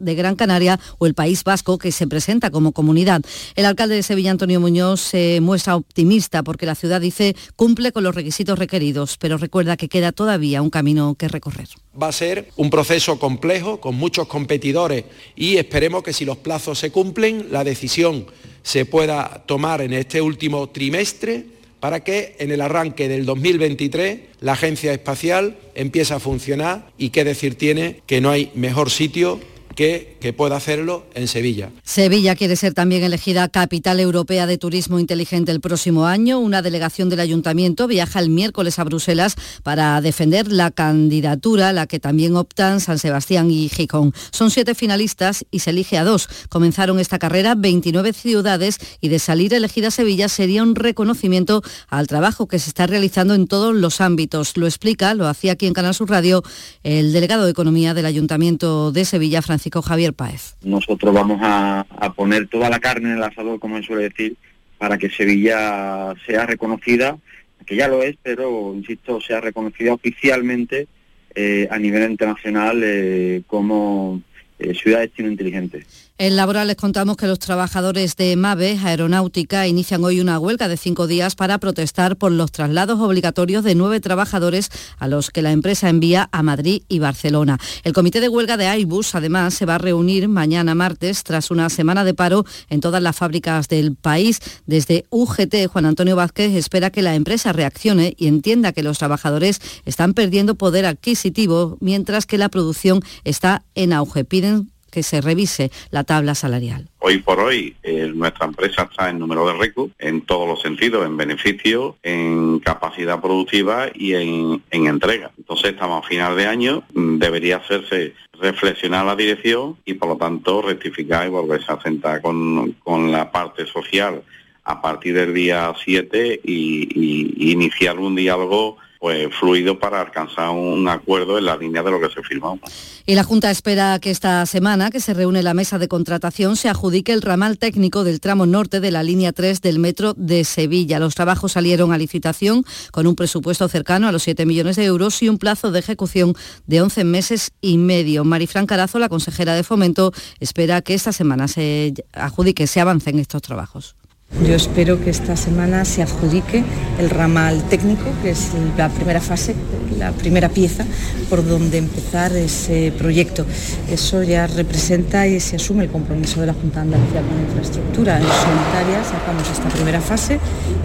de Gran Canaria o el País Vasco que se presenta como comunidad. El alcalde de Sevilla, Antonio Muñoz, se muestra optimista porque la ciudad dice cumple con los requisitos requeridos, pero recuerda que queda todavía un camino que recorrer. Va a ser un proceso complejo con muchos competidores y esperemos que si los plazos se cumplen, la decisión se pueda tomar en este último trimestre para que en el arranque del 2023 la agencia espacial empiece a funcionar y qué decir tiene que no hay mejor sitio que, que, pueda hacerlo en Sevilla. Sevilla quiere ser también elegida capital europea de turismo inteligente el próximo año. Una delegación del ayuntamiento viaja el miércoles a Bruselas para defender la candidatura, a la que también optan San Sebastián y Gijón. Son siete finalistas y se elige a dos. Comenzaron esta carrera 29 ciudades y de salir elegida Sevilla sería un reconocimiento al trabajo que se está realizando en todos los ámbitos. Lo explica, lo hacía aquí en Canal Sur Radio, el delegado de Economía del Ayuntamiento de Sevilla, Francisco Javier Páez. Nosotros vamos a, a, poner toda la carne en el asador, como se suele decir, para que Sevilla sea reconocida, que ya lo es, pero, insisto, sea reconocida oficialmente eh, a nivel internacional eh, como eh, ciudad de destino inteligente. En laboral les contamos que los trabajadores de MAVE Aeronáutica inician hoy una huelga de cinco días para protestar por los traslados obligatorios de nueve trabajadores a los que la empresa envía a Madrid y Barcelona. El comité de huelga de Airbus además se va a reunir mañana martes tras una semana de paro en todas las fábricas del país. Desde UGT, Juan Antonio Vázquez espera que la empresa reaccione y entienda que los trabajadores están perdiendo poder adquisitivo mientras que la producción está en auge. Piden que se revise la tabla salarial. Hoy por hoy eh, nuestra empresa está en número de récord en todos los sentidos, en beneficio, en capacidad productiva y en, en entrega. Entonces estamos a final de año, mm, debería hacerse reflexionar la dirección y por lo tanto rectificar y volverse a sentar con, con la parte social a partir del día 7 y, y, y iniciar un diálogo pues fluido para alcanzar un acuerdo en la línea de lo que se firmó. Y la Junta espera que esta semana, que se reúne la mesa de contratación, se adjudique el ramal técnico del tramo norte de la línea 3 del metro de Sevilla. Los trabajos salieron a licitación con un presupuesto cercano a los 7 millones de euros y un plazo de ejecución de 11 meses y medio. Marifran Carazo, la consejera de Fomento, espera que esta semana se adjudique, se avance en estos trabajos. Yo espero que esta semana se adjudique el ramal técnico, que es la primera fase, la primera pieza por donde empezar ese proyecto. Eso ya representa y se asume el compromiso de la Junta de Andalucía con infraestructura. En solitaria sacamos esta primera fase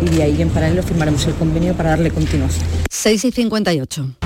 y de ahí en paralelo firmaremos el convenio para darle continuación. 6 y 58.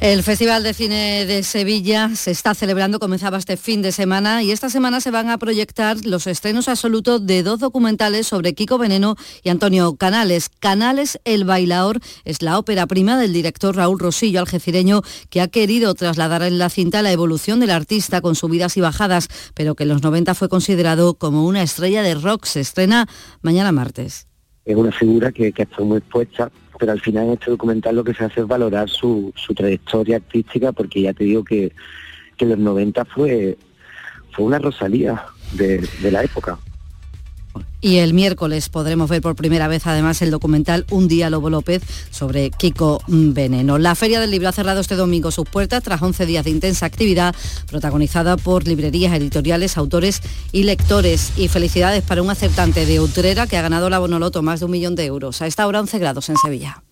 El Festival de Cine de Sevilla se está celebrando, comenzaba este fin de semana y esta semana se van a proyectar los estrenos absolutos de dos documentales sobre Kiko Veneno y Antonio Canales. Canales, El Bailaor, es la ópera prima del director Raúl Rosillo, algecireño, que ha querido trasladar en la cinta la evolución del artista con subidas y bajadas, pero que en los 90 fue considerado como una estrella de rock. Se estrena mañana martes. Es una figura que, que está muy expuesta pero al final en este documental lo que se hace es valorar su, trayectoria artística, porque ya te digo que, que los 90 fue, fue una rosalía de la época. Y el miércoles podremos ver por primera vez además el documental Un día Lobo López sobre Kiko Veneno. La Feria del Libro ha cerrado este domingo sus puertas tras 11 días de intensa actividad protagonizada por librerías, editoriales, autores y lectores. Y felicidades para un acertante de Utrera que ha ganado la Bonoloto más de un millón de euros. A esta hora 11 grados en Sevilla.